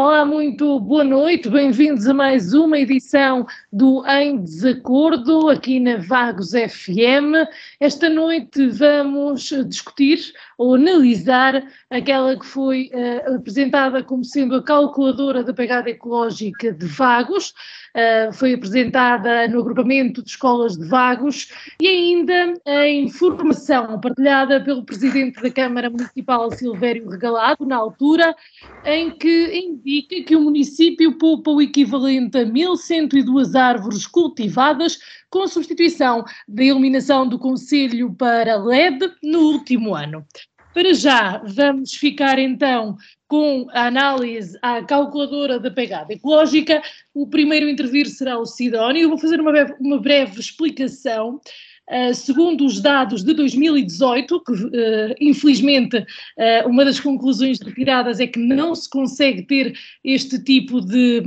Olá, muito boa noite, bem-vindos a mais uma edição do Em Desacordo aqui na Vagos FM. Esta noite vamos discutir ou analisar aquela que foi uh, apresentada como sendo a calculadora da pegada ecológica de Vagos, uh, foi apresentada no agrupamento de escolas de Vagos e ainda a informação partilhada pelo Presidente da Câmara Municipal, Silvério Regalado, na altura, em que indica que o município poupa o equivalente a 1.102 árvores cultivadas com a substituição da iluminação do Conselho para LED no último ano. Para já, vamos ficar então com a análise à calculadora da pegada ecológica. O primeiro a intervir será o Sidónio. Eu vou fazer uma breve, uma breve explicação. Uh, segundo os dados de 2018, que uh, infelizmente uh, uma das conclusões retiradas é que não se consegue ter este tipo de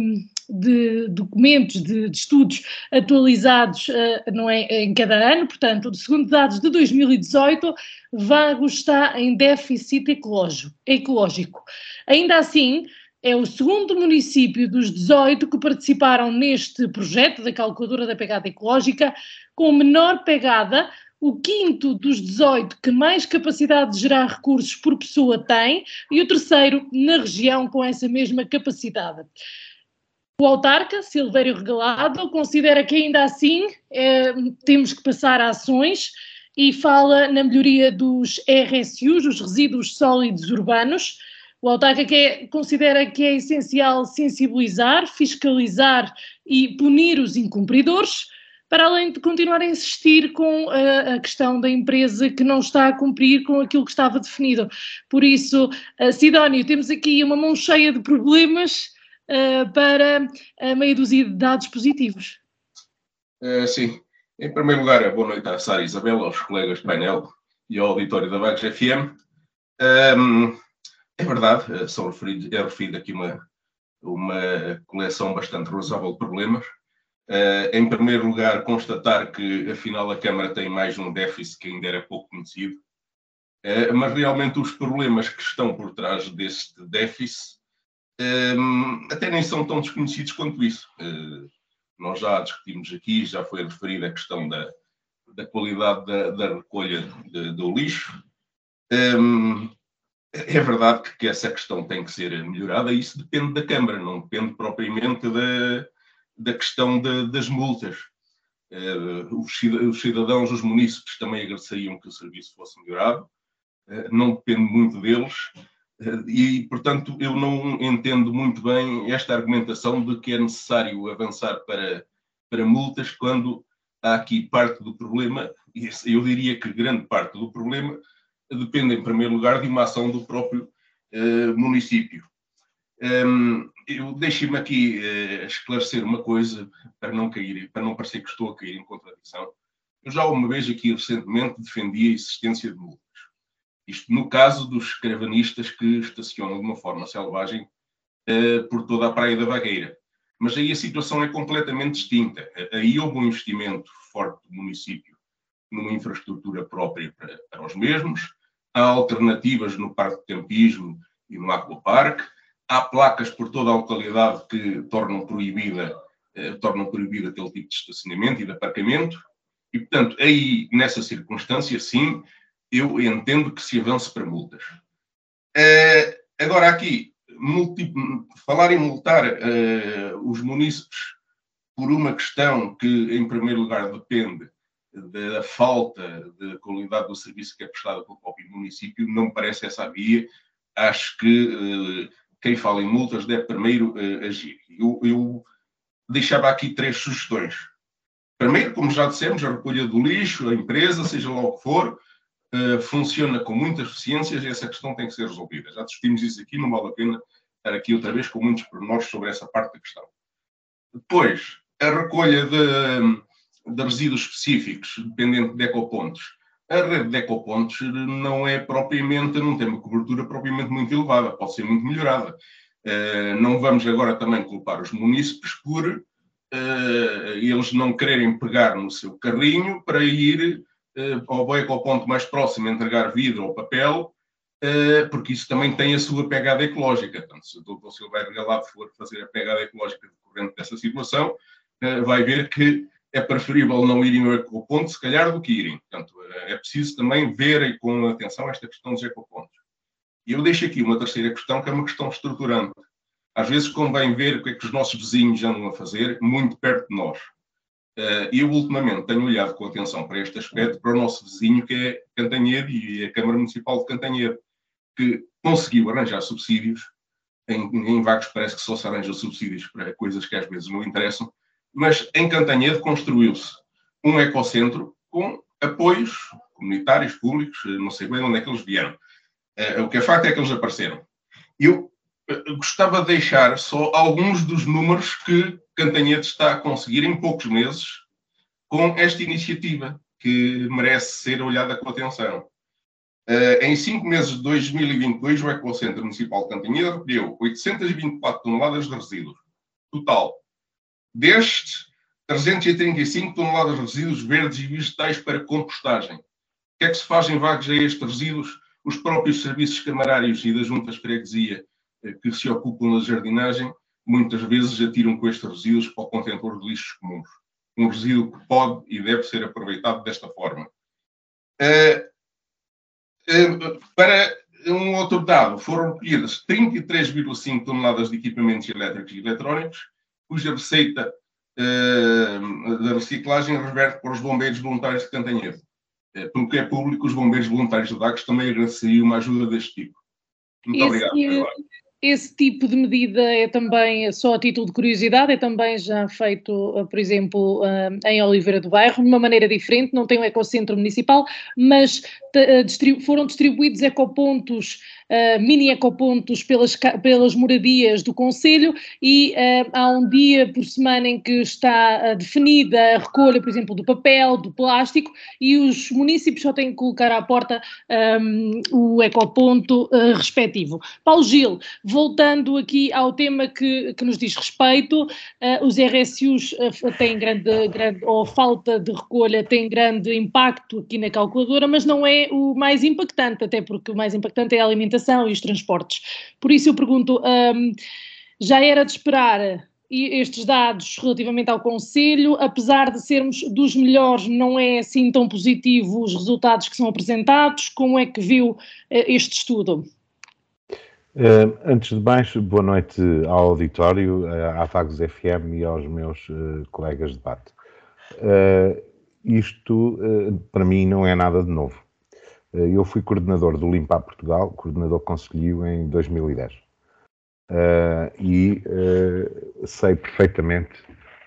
de documentos, de, de estudos atualizados não é, em cada ano, portanto, segundo dados de 2018, Vagos está em déficit ecológico. ecológico. Ainda assim, é o segundo município dos 18 que participaram neste projeto da calculadora da pegada ecológica com menor pegada, o quinto dos 18 que mais capacidade de gerar recursos por pessoa tem e o terceiro na região com essa mesma capacidade. O autarca, Silvério Regalado, considera que ainda assim é, temos que passar a ações e fala na melhoria dos RSUs, os resíduos sólidos urbanos. O autarca que é, considera que é essencial sensibilizar, fiscalizar e punir os incumpridores, para além de continuar a insistir com a, a, questão da empresa que não está a cumprir com aquilo que estava definido. Por isso, Sidónio, temos aqui uma mão cheia de problemas uh, para a meia dúzia de dados positivos. Sim. Em primeiro lugar, boa noite à Sara Isabel, aos colegas de painel e ao auditório da Vagos FM. Um, é verdade, eh, são referidos, é referido aqui uma, uma coleção bastante razoável de problemas. Uh, em primeiro lugar, constatar que, afinal, a Câmara tem mais um déficit que ainda era pouco conhecido. Uh, mas realmente os problemas que estão por trás deste déficit um, até nem são tão desconhecidos quanto isso. Uh, nós já discutimos aqui, já foi referida a questão da, da qualidade da, da recolha de, do lixo. Um, é verdade que, essa questão tem que ser melhorada, e isso depende da Câmara, não depende propriamente da, da questão de, das multas. Uh, os cidadãos, os munícipes também agradeceriam que o serviço fosse melhorado, uh, não depende muito deles, e, portanto, eu não entendo muito bem esta argumentação de que é necessário avançar para, para multas quando há aqui parte do problema, e eu diria que grande parte do problema depende, em primeiro lugar, de uma ação do próprio uh, município. Um, eu deixe-me aqui uh, esclarecer uma coisa para não cair, para não parecer que estou a cair em contradição. Eu já uma vez aqui recentemente defendi a existência de multas. Isto no caso dos escravanistas que estacionam de uma forma selvagem uh, por toda a Praia da Vagueira. Mas aí a situação é completamente distinta. Aí houve um investimento forte do município numa infraestrutura própria para, para os mesmos, há alternativas no Parque de Campismo e no Aquapark, há placas por toda a localidade que tornam proibida, eh, tornam proibido aquele tipo de estacionamento e de aparcamento, e portanto, aí, nessa circunstância, sim, eu entendo que se avance para multas. Uh, agora, aqui, multi, falar em multar uh, os munícipes por uma questão que, em primeiro lugar, depende da falta de qualidade do serviço que é prestado pelo próprio município, não me parece essa a via. Acho que uh, quem fala em multas deve primeiro agir. Eu, eu deixava aqui três sugestões. Primeiro, como já dissemos, a recolha do lixo, a empresa, seja lá o que for, uh, funciona com muitas deficiências e essa questão tem que ser resolvida. Já discutimos isso aqui, não vale a pena estar aqui outra vez com muitos pormenores sobre essa parte da questão. Depois, a recolha de, de resíduos específicos, dependente de ecopontos. A rede de ecopontos não é propriamente, não tem uma cobertura propriamente muito elevada, pode ser muito melhorada. Uh, não vamos agora também culpar os munícipes por uh, eles não quererem pegar no seu carrinho para ir uh, ao ecoponto mais próximo, entregar vidro ou papel, porque isso também tem a sua pegada ecológica. Portanto, se o Dr. Silveira Galado for fazer a pegada ecológica decorrente dessa situação, vai ver que é preferível não irem ao ecoponto, se calhar, do que irem. Portanto, é preciso também ver com atenção esta questão dos ecopontos. E eu deixo aqui uma terceira questão, que é uma questão estruturante. Às vezes convém ver o que é que os nossos vizinhos andam a fazer muito perto de nós. E eu, ultimamente, tenho olhado com atenção para este aspecto, para o nosso vizinho, que é Cantanhede e a Câmara Municipal de Cantanhede, que conseguiu arranjar subsídios. Em, em Vagos parece que só se arranja subsídios para coisas que às vezes não interessam, mas em Cantanhede construiu-se um ecocentro com apoios comunitários, públicos, não sei bem onde é que eles vieram. Uh, o que é facto é que eles apareceram. Eu uh, gostava de deixar só alguns dos números que Cantanhede está a conseguir em poucos meses com esta iniciativa, que merece ser olhada com atenção. Uh, em cinco meses de 2022, o Ecocentro Municipal de Cantanhede recolheu 824 toneladas de resíduos. Total, Destes, 335 toneladas de resíduos verdes e vegetais para compostagem. O que é que se faz em vagos a estes resíduos? Os próprios serviços camarários e das juntas de freguesia eh, que se ocupam da jardinagem, muitas vezes atiram com estes resíduos para o contentor de lixos comuns. Um resíduo que pode e deve ser aproveitado desta forma. Uh, uh, para um outro dado, foram recolhidas 33,5 toneladas de equipamentos elétricos e eletrónicos, cuja receita uh, da reciclagem reverte para os bombeiros voluntários de Cantanhede. Uh, pelo que é público, os bombeiros voluntários de Vagos também agradeceriam uma ajuda deste tipo. Muito Esse, obrigado. Esse tipo de medida é também, só a título de curiosidade, é também já feito, eh, por exemplo, em Oliveira do Bairro, de uma maneira diferente, não tem um ecocentro municipal, mas foram distribuídos ecopontos uh, mini ecopontos pelas, pelas moradias do Conselho e uh, há um dia por semana em que está uh, definida a recolha, por exemplo, do papel, do plástico e os municípios só têm que colocar à porta um, o ecoponto respectivo. Paulo Gil, voltando aqui ao tema que, que nos diz respeito, os RSUs têm grande, grande, ou falta de recolha tem grande impacto aqui na calculadora, mas não é o mais impactante, até porque o mais impactante é a alimentação alimentação e os transportes. Por isso eu pergunto, um, já era de esperar estes dados relativamente ao Conselho, apesar de sermos dos melhores, não é assim tão positivo os resultados que são apresentados. Como é que viu uh, este estudo? Uh, antes de mais, boa noite ao auditório, uh, à Vagos FM e aos meus colegas de debate. isto, para mim, não é nada de novo. Eh, eu fui coordenador do Limpar Portugal, coordenador conselheiro em 2010. Uh, e uh, sei perfeitamente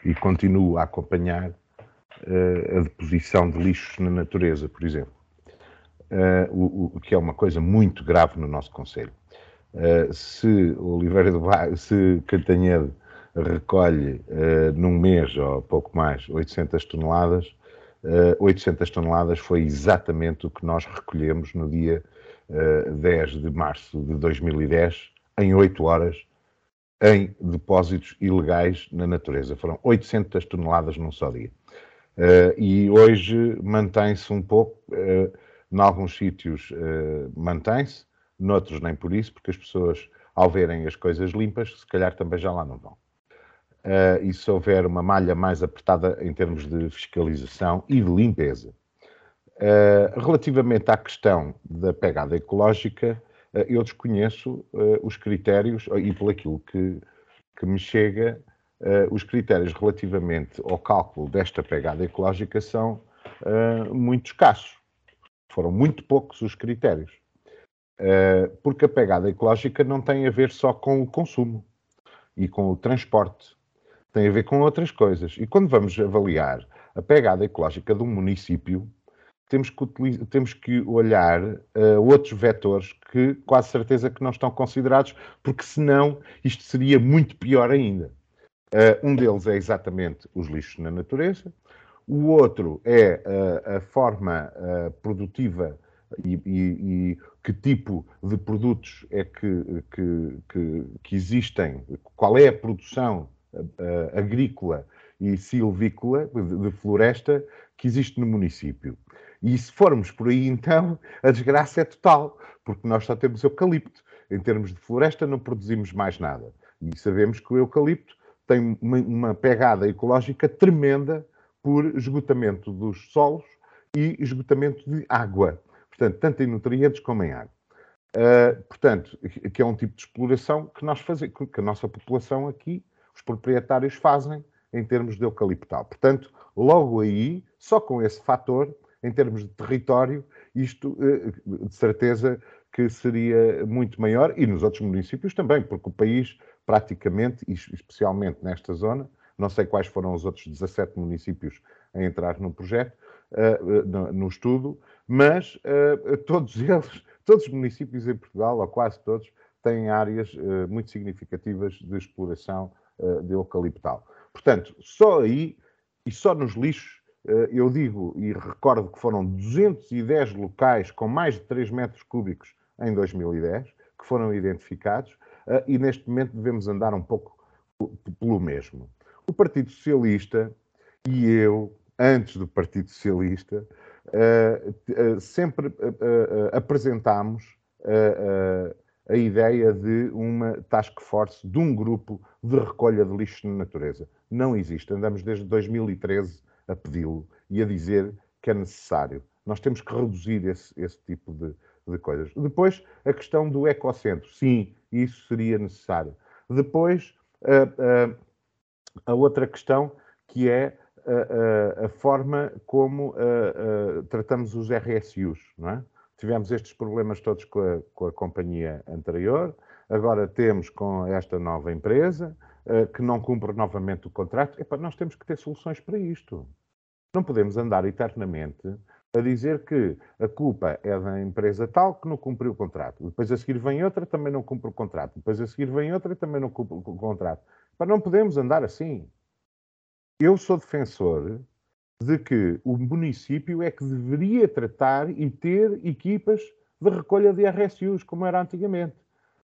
e continuo a acompanhar uh, a deposição de lixos na natureza, por exemplo, o, o, que é uma coisa muito grave no nosso Conselho. se Oliveira do Bairro, se Cantanhede recolhe num mês ou pouco mais 800 toneladas, 800 eh, toneladas foi exatamente o que nós recolhemos no dia 10 eh, de março de 2010, em 8 horas, em depósitos ilegais na natureza. Foram 800 toneladas num só dia. Uh, e hoje mantém-se um pouco, uh, em alguns sítios mantém-se, noutros nem por isso, porque as pessoas, ao verem as coisas limpas, se calhar também já lá não vão uh, e se houver uma malha mais apertada em termos de fiscalização e de limpeza. Uh, relativamente à questão da pegada ecológica, uh, eu desconheço os critérios, e por aquilo que, que me chega, os critérios relativamente ao cálculo desta pegada ecológica são muito escassos. Foram muito poucos os critérios. porque a pegada ecológica não tem a ver só com o consumo e com o transporte tem a ver com outras coisas. E quando vamos avaliar a pegada ecológica de um município, temos que, utilizar, temos que olhar uh, outros vetores que quase certeza que não estão considerados, porque senão isto seria muito pior ainda. Uh, um deles é exatamente os lixos na natureza, o outro é uh, a forma produtiva e, e, e, que tipo de produtos é que, que, que, que existem, qual é a produção agrícola e silvícola de, de floresta que existe no município. E se formos por aí, então, a desgraça é total, porque nós só temos eucalipto. Em termos de floresta, não produzimos mais nada. E sabemos que o eucalipto tem uma, uma pegada ecológica tremenda por esgotamento dos solos e esgotamento de água. Portanto, tanto em nutrientes como em água. Uh, portanto, que é um tipo de exploração que nós fazemos, que a nossa população aqui, os proprietários fazem em termos de eucaliptal. Portanto, logo aí, só com esse fator, em termos de território, isto eh, de certeza que seria muito maior, e nos outros municípios também, porque o país praticamente, e especialmente nesta zona, não sei quais foram os outros 17 municípios a entrar no projeto, eh, eh, no estudo, mas todos eles, todos os municípios em Portugal, ou quase todos, têm áreas muito significativas de exploração de eucaliptal. Portanto, só aí, e só nos lixos, eh, eu digo e recordo que foram 210 locais com mais de 3 metros cúbicos em 2010 que foram identificados eh, e neste momento devemos andar um pouco pelo mesmo. O Partido Socialista e eu, antes do Partido Socialista, eh, sempre apresentámos a ideia de uma task force, de um grupo de recolha de lixo na natureza. Não existe. Andamos desde 2013 a pedi-lo e a dizer que é necessário. Nós temos que reduzir esse, esse tipo de, de coisas. Depois, a questão do ecocentro. Sim, isso seria necessário. Depois, a, a, a outra questão que é a, a forma como tratamos os RSUs, não é? Tivemos estes problemas todos com a, com a companhia anterior, agora temos com esta nova empresa, uh, que não cumpre novamente o contrato. Nós temos que ter soluções para isto. Não podemos andar eternamente a dizer que a culpa é da empresa tal que não cumpriu o contrato. Depois a seguir vem outra, também não cumpre o contrato. Depois a seguir vem outra, também não cumpre o contrato. Não podemos andar assim. Eu sou defensor de que o município é que deveria tratar e ter equipas de recolha de RSUs, como era antigamente.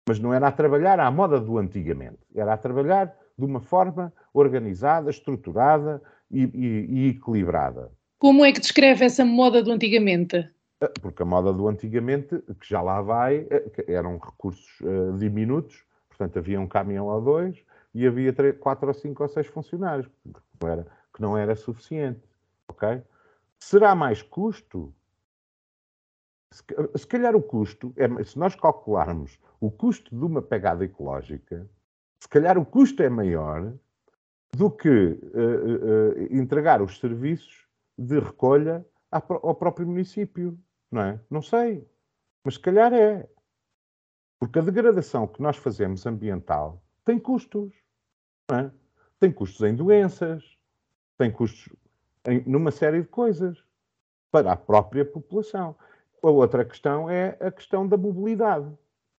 Mas não era a trabalhar à moda do antigamente, era a trabalhar de uma forma organizada, estruturada e, e, e equilibrada. Como é que descreve essa moda do antigamente? Ah, porque a moda do antigamente, que já lá vai, eh, eram recursos uh, diminutos, portanto havia um caminhão ou dois e havia três, quatro ou cinco ou seis funcionários, que não era, que não era suficiente. Ok? Será mais custo? Se, se calhar o custo, é, se nós calcularmos o custo de uma pegada ecológica, se calhar o custo é maior do que uh, uh, entregar os serviços de recolha ao próprio município, não é? Não sei, mas se calhar é. Porque a degradação que nós fazemos ambiental tem custos, não é? Tem custos em doenças, tem custos em, numa série de coisas para a própria população. A outra questão é a questão da mobilidade.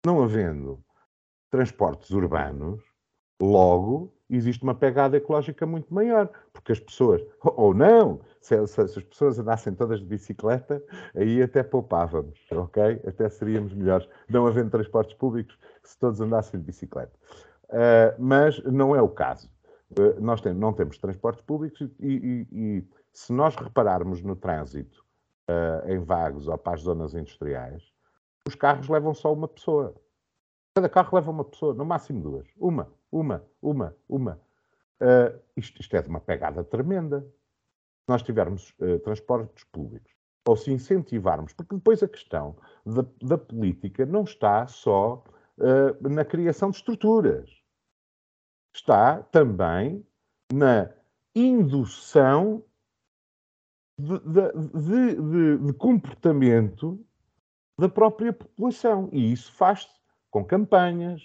Não havendo transportes urbanos, logo existe uma pegada ecológica muito maior, porque as pessoas, ou não, se, se, as pessoas andassem todas de bicicleta, aí até poupávamos, ok? Até seríamos melhores, não havendo transportes públicos, se todos andassem de bicicleta. Uh, mas não é o caso. Uh, nós tem, não temos transportes públicos e, e, e se nós repararmos no trânsito uh, em vagos ou para as zonas industriais, os carros levam só uma pessoa. Cada carro leva uma pessoa, no máximo duas. Uma, uma, uma, uma. Uh, isto, isto, é de uma pegada tremenda. Se nós tivermos uh, transportes públicos, ou se incentivarmos, porque depois a questão da, da política não está só uh, na criação de estruturas. Está também na indução de, de, de, de comportamento da própria população. E isso faz-se com campanhas,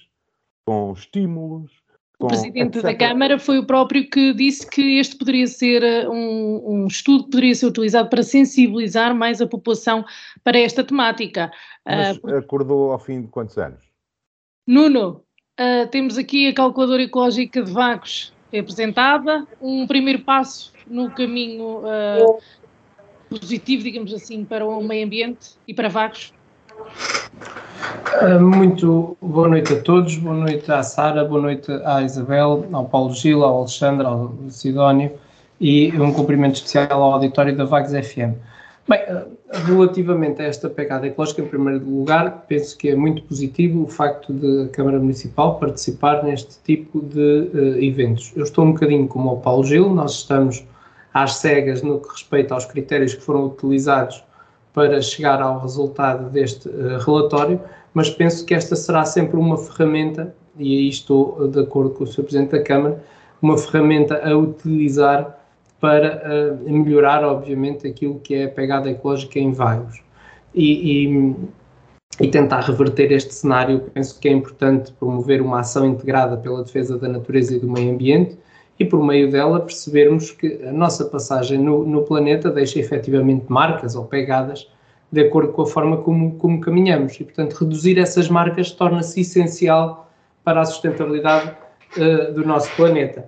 com estímulos, O presidente da Câmara foi o próprio que disse que este poderia ser eh, um, um, estudo que poderia ser utilizado para sensibilizar mais a população para esta temática. Mas uh, acordou ao fim de quantos anos? Nuno, uh, temos aqui a calculadora ecológica de Vagos apresentada, um primeiro passo no caminho uh, positivo, digamos assim, para o meio ambiente e para Vagos. Ah, muito boa noite a todos, boa noite à Sara, boa noite à Isabel, ao Paulo Gil, ao Alexandre, ao Sidónio e um cumprimento especial ao auditório da Vagos FM. Bem, ah, relativamente a esta pegada ecológica, em primeiro lugar, penso que é muito positivo o facto de a Câmara Municipal participar neste tipo de uh, eventos. Eu estou um bocadinho como o Paulo Gil, nós estamos às cegas no que respeita aos critérios que foram utilizados para chegar ao resultado deste uh, relatório, mas penso que esta será sempre uma ferramenta, e aí estou de acordo com o Sr. Presidente da Câmara, uma ferramenta a utilizar para uh, melhorar, obviamente, aquilo que é a pegada ecológica em Vagos. E, e, e, tentar reverter este cenário, penso que é importante promover uma ação integrada pela defesa da natureza e do meio ambiente e, por meio dela, percebermos que a nossa passagem no, no planeta deixa efetivamente marcas ou pegadas de acordo com a forma como, como caminhamos. E, portanto, reduzir essas marcas torna-se essencial para a sustentabilidade uh, do nosso planeta.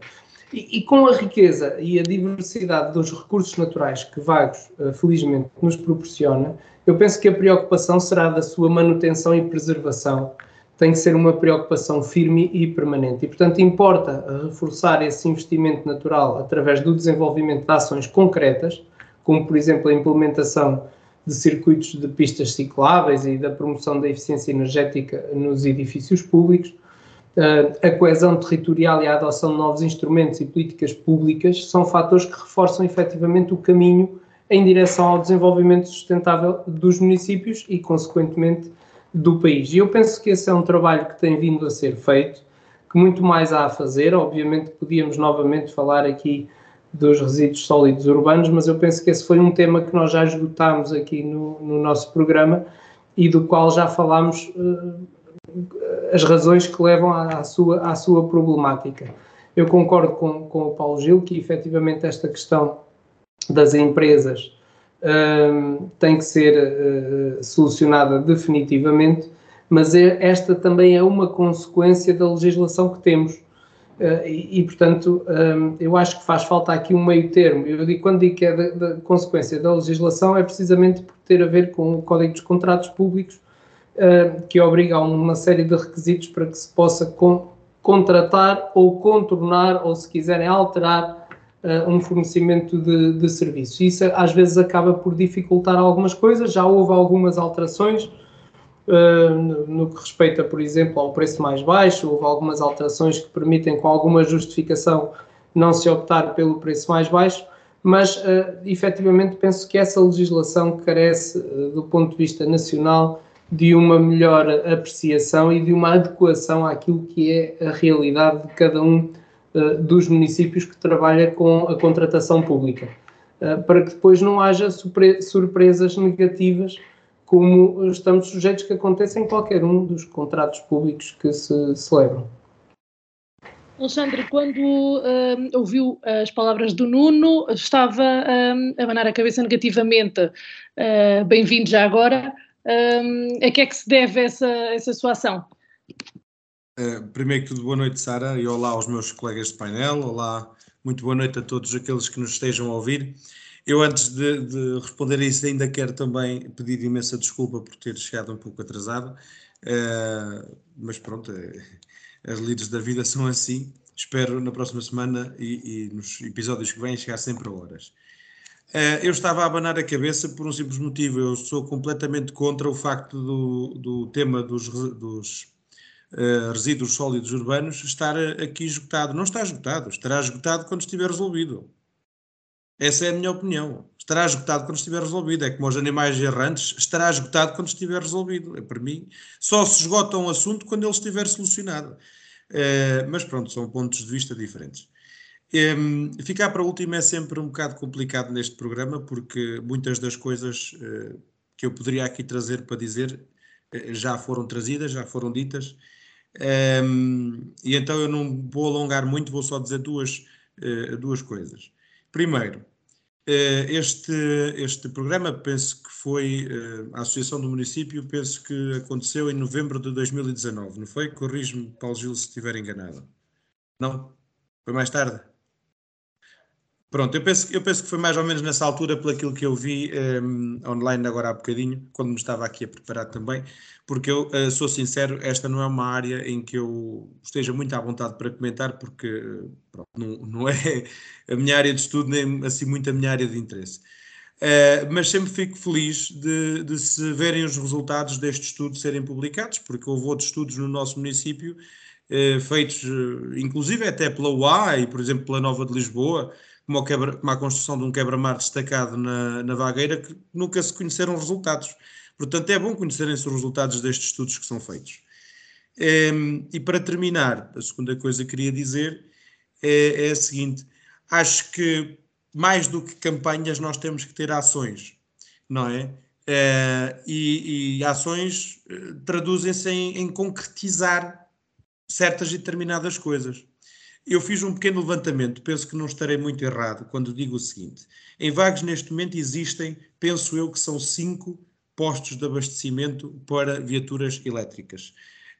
E, e, com a riqueza e a diversidade dos recursos naturais que Vagos, uh, felizmente, nos proporciona, eu penso que a preocupação será da sua manutenção e preservação. Tem que ser uma preocupação firme e permanente. E, portanto, importa reforçar esse investimento natural através do desenvolvimento de ações concretas, como, por exemplo, a implementação de circuitos de pistas cicláveis e da promoção da eficiência energética nos edifícios públicos, a coesão territorial e a adoção de novos instrumentos e políticas públicas são fatores que reforçam efetivamente o caminho em direção ao desenvolvimento sustentável dos municípios e, consequentemente, do país. E eu penso que esse é um trabalho que tem vindo a ser feito, que muito mais há a fazer. Obviamente, podíamos novamente falar aqui dos resíduos sólidos urbanos, mas eu penso que esse foi um tema que nós já esgotámos aqui no, no nosso programa e do qual já falámos uh, as razões que levam à, à, sua, à sua problemática. Eu concordo com, com o Paulo Gil que efetivamente esta questão das empresas tem que ser uh, solucionada definitivamente, mas é, esta também é uma consequência da legislação que temos Uh, e, e, portanto, eu acho que faz falta aqui um meio termo. Eu digo, quando digo que é da, consequência da legislação, é precisamente por ter a ver com o Código dos Contratos Públicos, que obriga a uma série de requisitos para que se possa con contratar ou contornar, ou se quiserem alterar, uh, um fornecimento de, de serviços. Isso às vezes acaba por dificultar algumas coisas, já houve algumas alterações Uh, no que respeita, por exemplo, ao preço mais baixo, houve algumas alterações que permitem, com alguma justificação, não se optar pelo preço mais baixo, mas uh, efetivamente penso que essa legislação carece, uh, do ponto de vista nacional, de uma melhor apreciação e de uma adequação àquilo que é a realidade de cada um dos municípios que trabalha com a contratação pública, para que depois não haja surpresas negativas como estamos sujeitos que aconteça em qualquer um dos contratos públicos que se celebram. Alexandre, quando um, ouviu as palavras do Nuno, estava um, a abanar a cabeça negativamente. Uh, Bem-vindo já agora. Um, a que é que se deve essa, essa sua ação? Uh, primeiro que tudo, boa noite, Sara, e olá aos meus colegas de painel. Olá, muito boa noite a todos aqueles que nos estejam a ouvir. Eu, antes de, de, responder a isso, ainda quero também pedir imensa desculpa por ter chegado um pouco atrasado, uh, mas pronto, uh, as líderes da vida são assim. Espero na próxima semana e, e nos episódios que vêm chegar sempre a horas. Eu estava a abanar a cabeça por um simples motivo. Eu sou completamente contra o facto do, do tema dos, dos uh, resíduos sólidos urbanos estar aqui esgotado. Não está esgotado, estará esgotado quando estiver resolvido. Essa é a minha opinião. Estará esgotado quando estiver resolvido. É como os animais errantes, estará esgotado quando estiver resolvido. É para mim, só se esgota um assunto quando ele estiver solucionado. Uh, mas pronto, são pontos de vista diferentes. Um, ficar para último é sempre um bocado complicado neste programa, porque muitas das coisas uh, que eu poderia aqui trazer para dizer já foram trazidas, já foram ditas. Um, e então eu não vou alongar muito, vou só dizer duas, uh, duas coisas. Primeiro, uh, este, este programa, penso que foi uh, a Associação do Município, penso que aconteceu em novembro de 2019, não foi? Corrijo-me, Paulo Gil, se estiver enganado. Não? Foi mais tarde? Pronto, eu penso, eu penso que foi mais ou menos nessa altura, pelo que eu vi um, online agora há bocadinho, quando me estava aqui a preparar também, porque eu uh, sou sincero, esta não é uma área em que eu esteja muito à vontade para comentar, porque pronto, não, não, é a minha área de estudo, nem assim muito a minha área de interesse. Uh, mas sempre fico feliz de, de, se verem os resultados deste estudo serem publicados, porque houve outros estudos no nosso município, uh, feitos inclusive até pela UA e, por exemplo, pela Nova de Lisboa, como, quebra, como a construção de um quebra-mar destacado na, na vagueira, que nunca se conheceram resultados. Portanto, é bom conhecerem-se os resultados destes estudos que são feitos. É, e para terminar, a segunda coisa que queria dizer é, é a seguinte: acho que mais do que campanhas, nós temos que ter ações, não é? é e, e, ações eh, traduzem-se em, em concretizar certas e determinadas coisas. Eu fiz um pequeno levantamento, penso que não estarei muito errado quando digo o seguinte: em Vagos, neste momento, existem, penso eu, que são cinco postos de abastecimento para viaturas elétricas.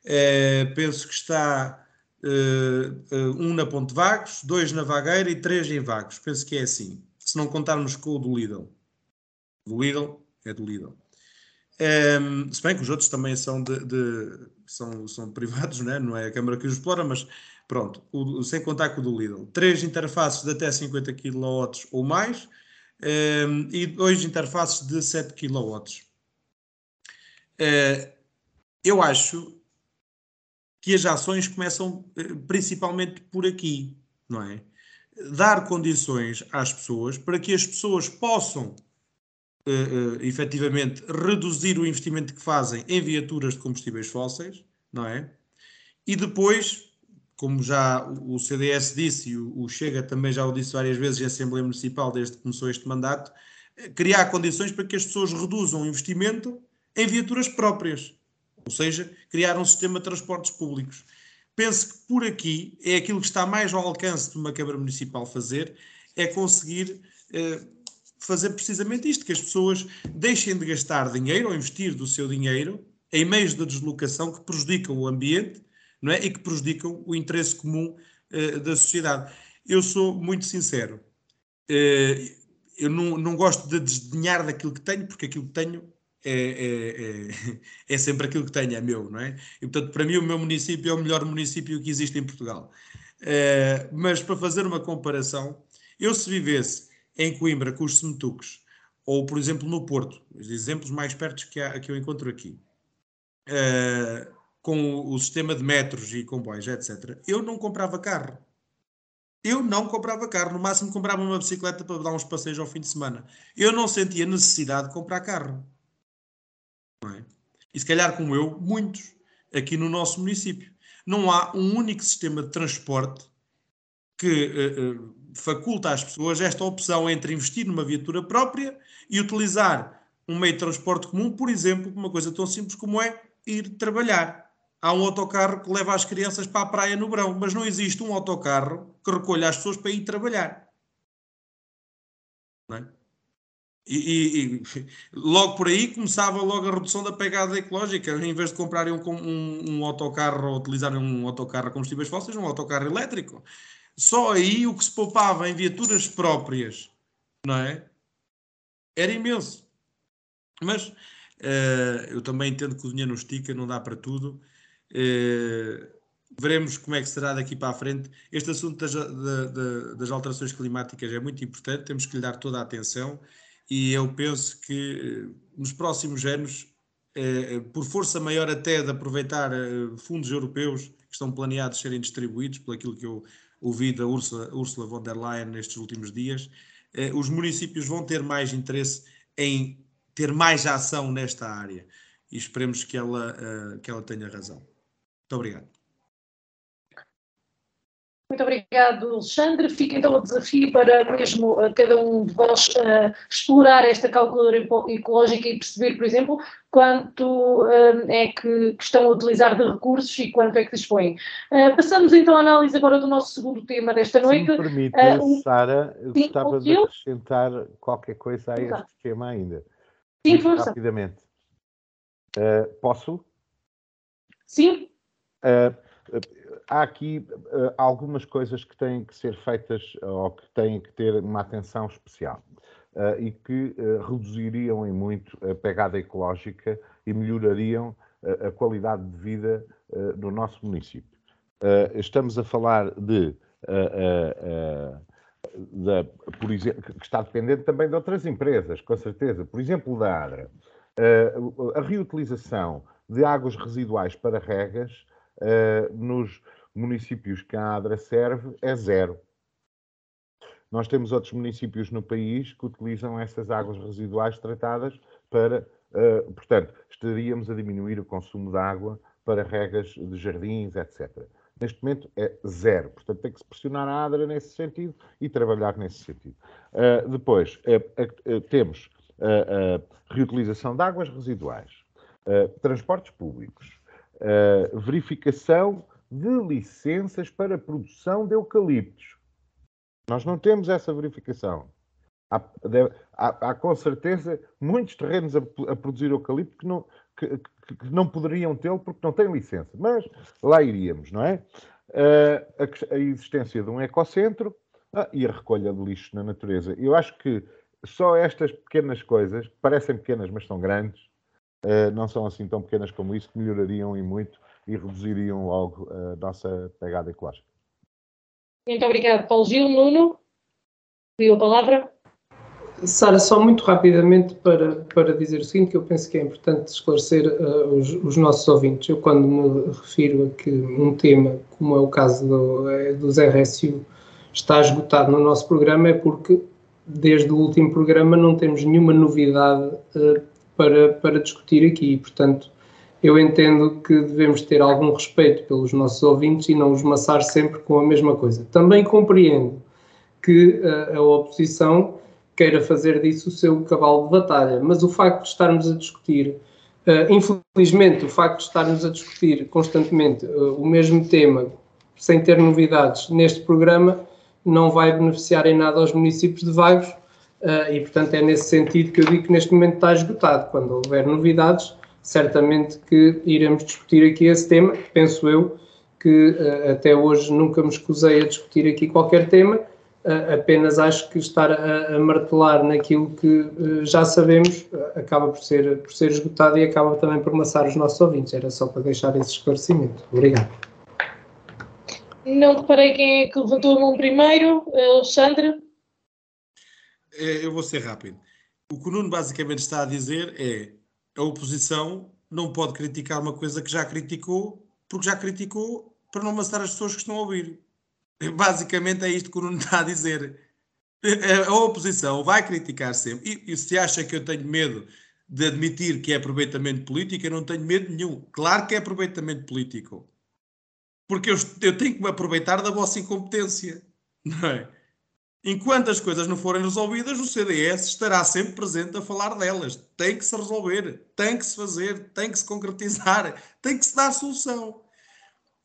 Uh, penso que está uh, uh, um na Ponte Vagos, dois na Vagueira e três em Vagos. Penso que é assim, se não contarmos com o do Lidl. Do Lidl é do Lidl. Um, se bem que os outros também são, de, de, são, são privados, né? não é a Câmara que os explora, mas Pronto, o, sem contar com o do Lidl. Três interfaces de até 50 kW ou mais um, ehm, e dois interfaces de 7 kW. Uh, eu acho que as ações começam uh, principalmente por aqui, não é? Dar condições às pessoas para que as pessoas possam uh, uh, efetivamente reduzir o investimento que fazem em viaturas de combustíveis fósseis, não é? E depois como já o CDS disse e o Chega também já o disse várias vezes em Assembleia Municipal desde que começou este mandato, eh, criar condições para que as pessoas reduzam o investimento em viaturas próprias, ou seja, criar um sistema de transportes públicos. Penso que por aqui é aquilo que está mais ao alcance de uma Câmara Municipal fazer, é conseguir eh, fazer precisamente isto, que as pessoas deixem de gastar dinheiro ou investir do seu dinheiro em meios de deslocação que prejudicam o ambiente não é? e que prejudicam o interesse comum uh, da sociedade. Eu sou muito sincero, uh, eu não, não gosto de desdenhar daquilo que tenho, porque aquilo que tenho é, é, é, é, sempre aquilo que tenho, é meu, não é? E portanto, para mim, o meu município é o melhor município que existe em Portugal. Uh, mas para fazer uma comparação, eu se vivesse em Coimbra com os semetuques, ou por exemplo no Porto, os exemplos mais perto que, há, que eu encontro aqui, com o sistema de metros e comboios, etc., eu não comprava carro. Eu não comprava carro. No máximo comprava uma bicicleta para dar uns passeios ao fim de semana. Eu não sentia necessidade de comprar carro. É? E se calhar, como eu, muitos aqui no nosso município. Não há um único sistema de transporte que uh, uh, faculta às pessoas esta opção entre investir numa viatura própria e utilizar um meio de transporte comum, por exemplo, uma coisa tão simples como é ir trabalhar há um autocarro que leva as crianças para a praia no verão, mas não existe um autocarro que recolha as pessoas para ir trabalhar. É? E, e, e, logo por aí começava logo a redução da pegada ecológica. Em vez de comprarem um, um, um autocarro ou utilizarem um autocarro a combustíveis fósseis, um autocarro elétrico. Só aí o que se poupava em viaturas próprias, não é? Era imenso. Mas uh, eu também entendo que o dinheiro não estica, não dá para tudo. Uh, veremos como é que será daqui para a frente. Este assunto das, das alterações climáticas é muito importante, temos que lhe dar toda a atenção e eu penso que eh, nos próximos anos, eh, por força maior até de aproveitar fundos europeus que estão planeados serem distribuídos, por aquilo que eu ouvi da Ursula, Ursula von der Leyen nestes últimos dias, os municípios vão ter mais interesse em ter mais ação nesta área e esperemos que ela, que ela tenha razão. Muito obrigado. Muito obrigado, Alexandre. Fica então o desafio para mesmo uh, cada um de vós uh, explorar esta calculadora ecológica e perceber, por exemplo, quanto uh, é que, que, estão a utilizar de recursos e quanto é que dispõem. passamos então à análise agora do nosso segundo tema desta noite. Se me permite, uh, Sara, eu gostava de acrescentar qualquer coisa a este tema ainda. Sim, força. Rapidamente. posso? Sim. Uh, há aqui uh, algumas coisas que têm que ser feitas ou que têm que ter uma atenção especial e que reduziriam em muito a pegada ecológica e melhorariam a qualidade de vida no nosso município. estamos a falar de, de, por exemplo, que está dependente também de outras empresas, com certeza. Por exemplo, da ADRA. a reutilização de águas residuais para regas uh, nos municípios que a ADRA serve é zero. Nós temos outros municípios no país que utilizam essas águas residuais tratadas para, uh, portanto, estaríamos a diminuir o consumo de água para regas de jardins, etc. Neste momento é zero, portanto tem que se pressionar a ADRA nesse sentido e trabalhar nesse sentido. Uh, depois, temos a reutilização de águas residuais, transportes públicos, uh, verificação de licenças para produção de eucaliptos. Nós não temos essa verificação. Há, há, há com certeza muitos terrenos a, a produzir eucalipto que não, que, que, que não poderiam tê-lo porque não têm licença. Mas lá iríamos, não é? Uh, a, a, existência de um ecocentro ah, e a recolha de lixo na natureza. Eu acho que só estas pequenas coisas, parecem pequenas, mas são grandes, eh, não são assim tão pequenas como isso, que melhorariam e muito e reduziriam logo a nossa pegada ecológica. Muito obrigado, Paulo Gil. Nuno, pediu a palavra. Sara, só muito rapidamente para, para dizer o seguinte, que eu penso que é importante esclarecer uh, os, os, nossos ouvintes. Eu, quando me refiro a que um tema, como é o caso do, é, do RSU, está esgotado no nosso programa, é porque desde o último programa não temos nenhuma novidade uh, para, para discutir aqui. Portanto, eu entendo que devemos ter algum respeito pelos nossos ouvintes e não os maçar sempre com a mesma coisa. Também compreendo que a, eh, a oposição queira fazer disso o seu cavalo de batalha, mas o facto de estarmos a discutir, uh, infelizmente, o facto de estarmos a discutir constantemente uh, o mesmo tema, sem ter novidades neste programa, não vai beneficiar em nada aos municípios de Vagos uh, e, portanto, é nesse sentido que eu digo que neste momento está esgotado. Quando houver novidades, certamente que iremos discutir aqui esse tema. Penso eu que uh, até hoje nunca me escusei a discutir aqui qualquer tema, uh, apenas acho que estar a, a martelar naquilo que já sabemos acaba por ser, por ser esgotado e acaba também por maçar os nossos ouvintes. Era só para deixar esse esclarecimento. Obrigado. Não reparei quem é que levantou a mão primeiro, Alexandre. É, eu vou ser rápido. O que o Nuno basicamente está a dizer é a oposição não pode criticar uma coisa que já criticou, porque já criticou para não maçar as pessoas que estão a ouvir. Basicamente é isto que o Nuno está a dizer. A oposição vai criticar sempre. E, e se acha que eu tenho medo de admitir que é aproveitamento político, eu não tenho medo nenhum. Claro que é aproveitamento político. Porque eu, eu tenho que me aproveitar da vossa incompetência. Não é? Enquanto as coisas não forem resolvidas, o CDS estará sempre presente a falar delas. Tem que se resolver, tem que se fazer, tem que se concretizar, tem que se dar solução.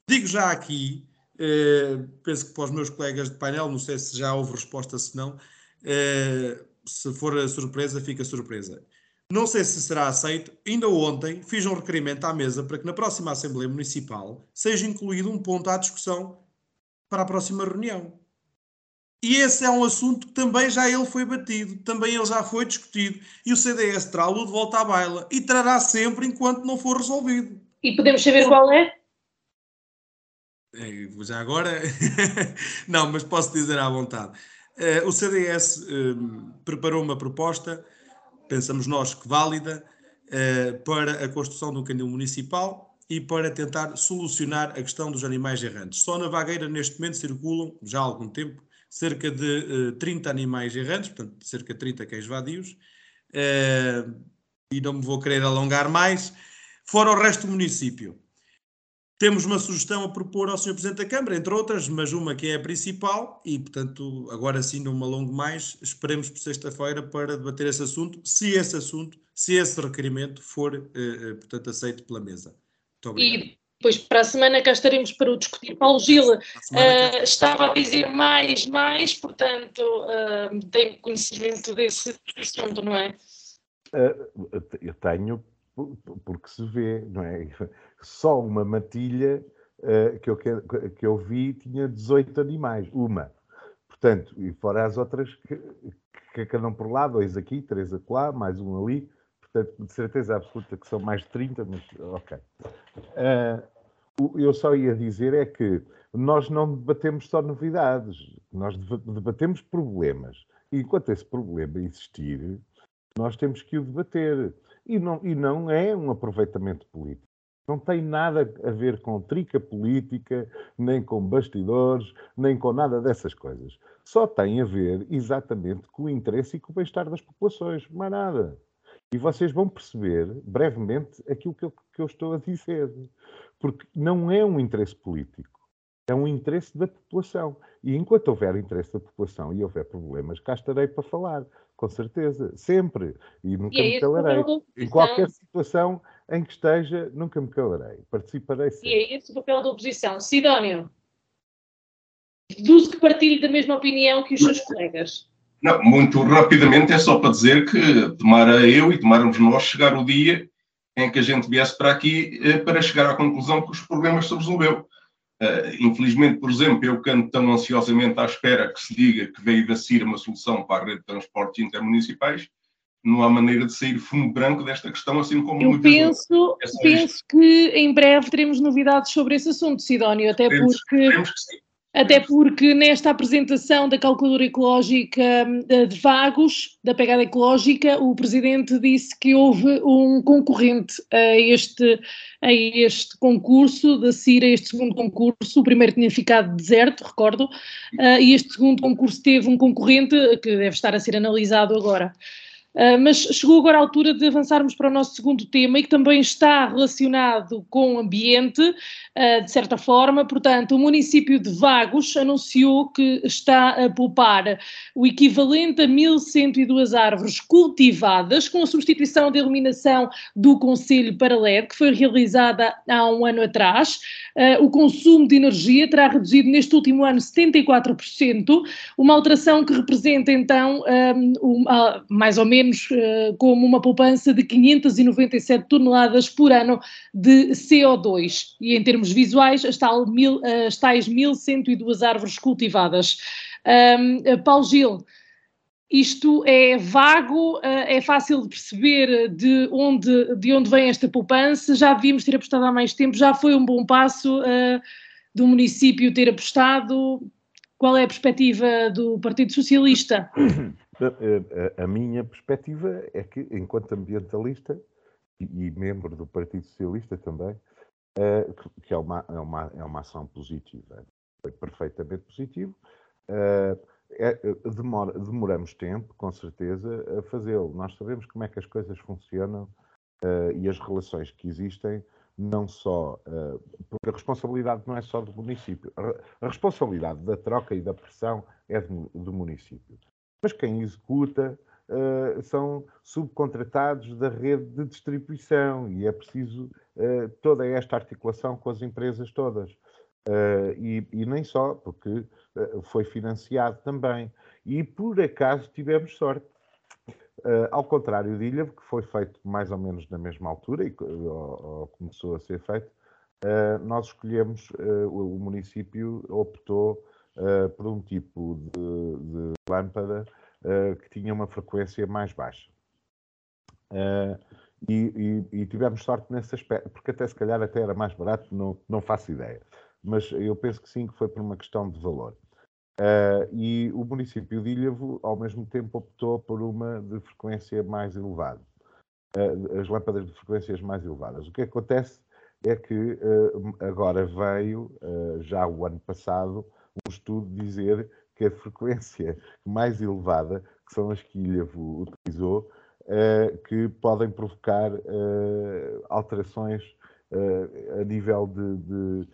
Digo já aqui, eh, penso que para os meus colegas de painel, não sei se já houve resposta, se não, eh, se for surpresa, fica surpresa. Não sei se será aceito. Ainda ontem fiz um requerimento à mesa para que na próxima Assembleia Municipal seja incluído um ponto à discussão para a próxima reunião. E esse é um assunto que também já ele foi batido, também ele já foi discutido. E o CDS trá-lo de volta à baila. E trará sempre enquanto não for resolvido. E podemos saber qual é? é já agora? não, mas posso dizer à vontade. Uh, o CDS uh, eh, preparou uma proposta, pensamos nós que válida, uh, para a construção de um canil municipal e para tentar solucionar a questão dos animais errantes. Só na Vagueira, neste momento, circulam, já há algum tempo, cerca de uh, 30 animais errantes, portanto, cerca de 30 cães vadios, uh, e não me vou querer alongar mais, fora o resto do município. Temos uma sugestão a propor ao Sr. Presidente da Câmara, entre outras, mas uma que é a principal, e, portanto, agora sim não me alongo mais, esperemos por sexta-feira para debater esse assunto, se esse assunto, se esse requerimento for, eh, portanto, aceito pela mesa. Muito obrigado. E depois, para a semana, cá estaremos para o discutir. Paulo Gila uh, estava a dizer mais, mais, portanto, uh, tem conhecimento desse assunto, não é? Uh, eu tenho, porque se vê, não é? Só uma matilha uh, que, eu, que eu vi tinha 18 animais, uma. Portanto, e fora as outras que, que andam por lá, dois aqui, três acolá, mais um ali. Portanto, de certeza absoluta que são mais de 30, mas ok. Uh, eu só ia dizer é que nós não debatemos só novidades, nós debatemos problemas. E enquanto esse problema existir, nós temos que o debater. E não, e não é um aproveitamento político. Não tem nada a ver com trica política, nem com bastidores, nem com nada dessas coisas. Só tem a ver exatamente com o interesse e com o bem-estar das populações, mais nada. E vocês vão perceber brevemente aquilo que eu, que eu estou a dizer. Porque não é um interesse político é um interesse da população. E enquanto houver interesse da população e houver problemas, cá estarei para falar com certeza, sempre. E nunca e me calarei. Em qualquer situação em que esteja, nunca me calarei. Participarei sempre. E é esse o papel da oposição. Sidónio, deduzo que partilhe da mesma opinião que os seus colegas. Não, muito rapidamente é só para dizer que tomara eu e tomarmos nós chegar o dia em que a gente viesse para aqui eh, para chegar à conclusão que os problemas se resolveu. Uh, infelizmente, por exemplo, eu canto tão ansiosamente à espera que se diga que veio da CIR uma solução para a rede de transportes intermunicipais, não há maneira de sair fumo branco desta questão, assim como Eu penso, penso que em breve teremos novidades sobre esse assunto, Sidónio, até porque até porque nesta apresentação da calculadora ecológica eh, de Vagos, da pegada ecológica, o Presidente disse que houve um concorrente a este, a este concurso, da CIRA, este segundo concurso. O primeiro tinha ficado deserto, recordo, uh, e este segundo concurso teve um concorrente que deve estar a ser analisado agora. Uh, mas chegou agora a altura de avançarmos para o nosso segundo tema e que também está relacionado com o ambiente, de certa forma. Portanto, o município de Vagos anunciou que está a poupar o equivalente a 1.102 árvores cultivadas, com a substituição da iluminação do Conselho para LED, que foi realizada há um ano atrás. Uh, o consumo de energia terá reduzido neste último ano 74%, uma alteração que representa então um, mais ou menos como uma poupança de 597 toneladas por ano de CO2. E em termos visuais, as, tal mil, as tais 1.102 árvores cultivadas. Um, Paulo Gil, isto é vago, eh, é fácil de perceber de onde, de onde vem esta poupança, já devíamos ter apostado há mais tempo, já foi um bom passo uh, do município ter apostado. Qual é a perspectiva do Partido Socialista? A, minha perspectiva é que, enquanto ambientalista e, membro do Partido Socialista também, eh, que é uma, é uma, é uma ação positiva, foi perfeitamente positivo. Eh, é, demora, demoramos tempo, com certeza, a fazê-lo. Nós sabemos como é que as coisas funcionam uh, e as relações que existem, não só. Uh, porque a responsabilidade não é só do município. A, a responsabilidade da troca e da pressão é do, do município mas quem executa uh, são subcontratados da rede de distribuição e é preciso uh, toda esta articulação com as empresas todas. Uh, e, e, nem só, porque foi financiado também. E por acaso tivemos sorte. ao contrário de Ilha, que foi feito mais ou menos na mesma altura e ou, ou começou a ser feito, nós escolhemos, o município optou uh, por um tipo de, de lâmpada uh, que tinha uma frequência mais baixa. Uh, e, e, e, tivemos sorte nesse aspecto, porque até se calhar até era mais barato, não, não faço ideia. Mas eu penso que sim, que foi por uma questão de valor. Uh, e o município de Ilhavo, ao mesmo tempo, optou por uma de frequência mais elevada. Uh, as lâmpadas de frequências mais elevadas. O que acontece é que uh, agora veio, já o ano passado, um estudo dizer que a frequência mais elevada, que são as que Ilhavo utilizou, uh, que podem provocar uh, alterações uh, a nível de, de,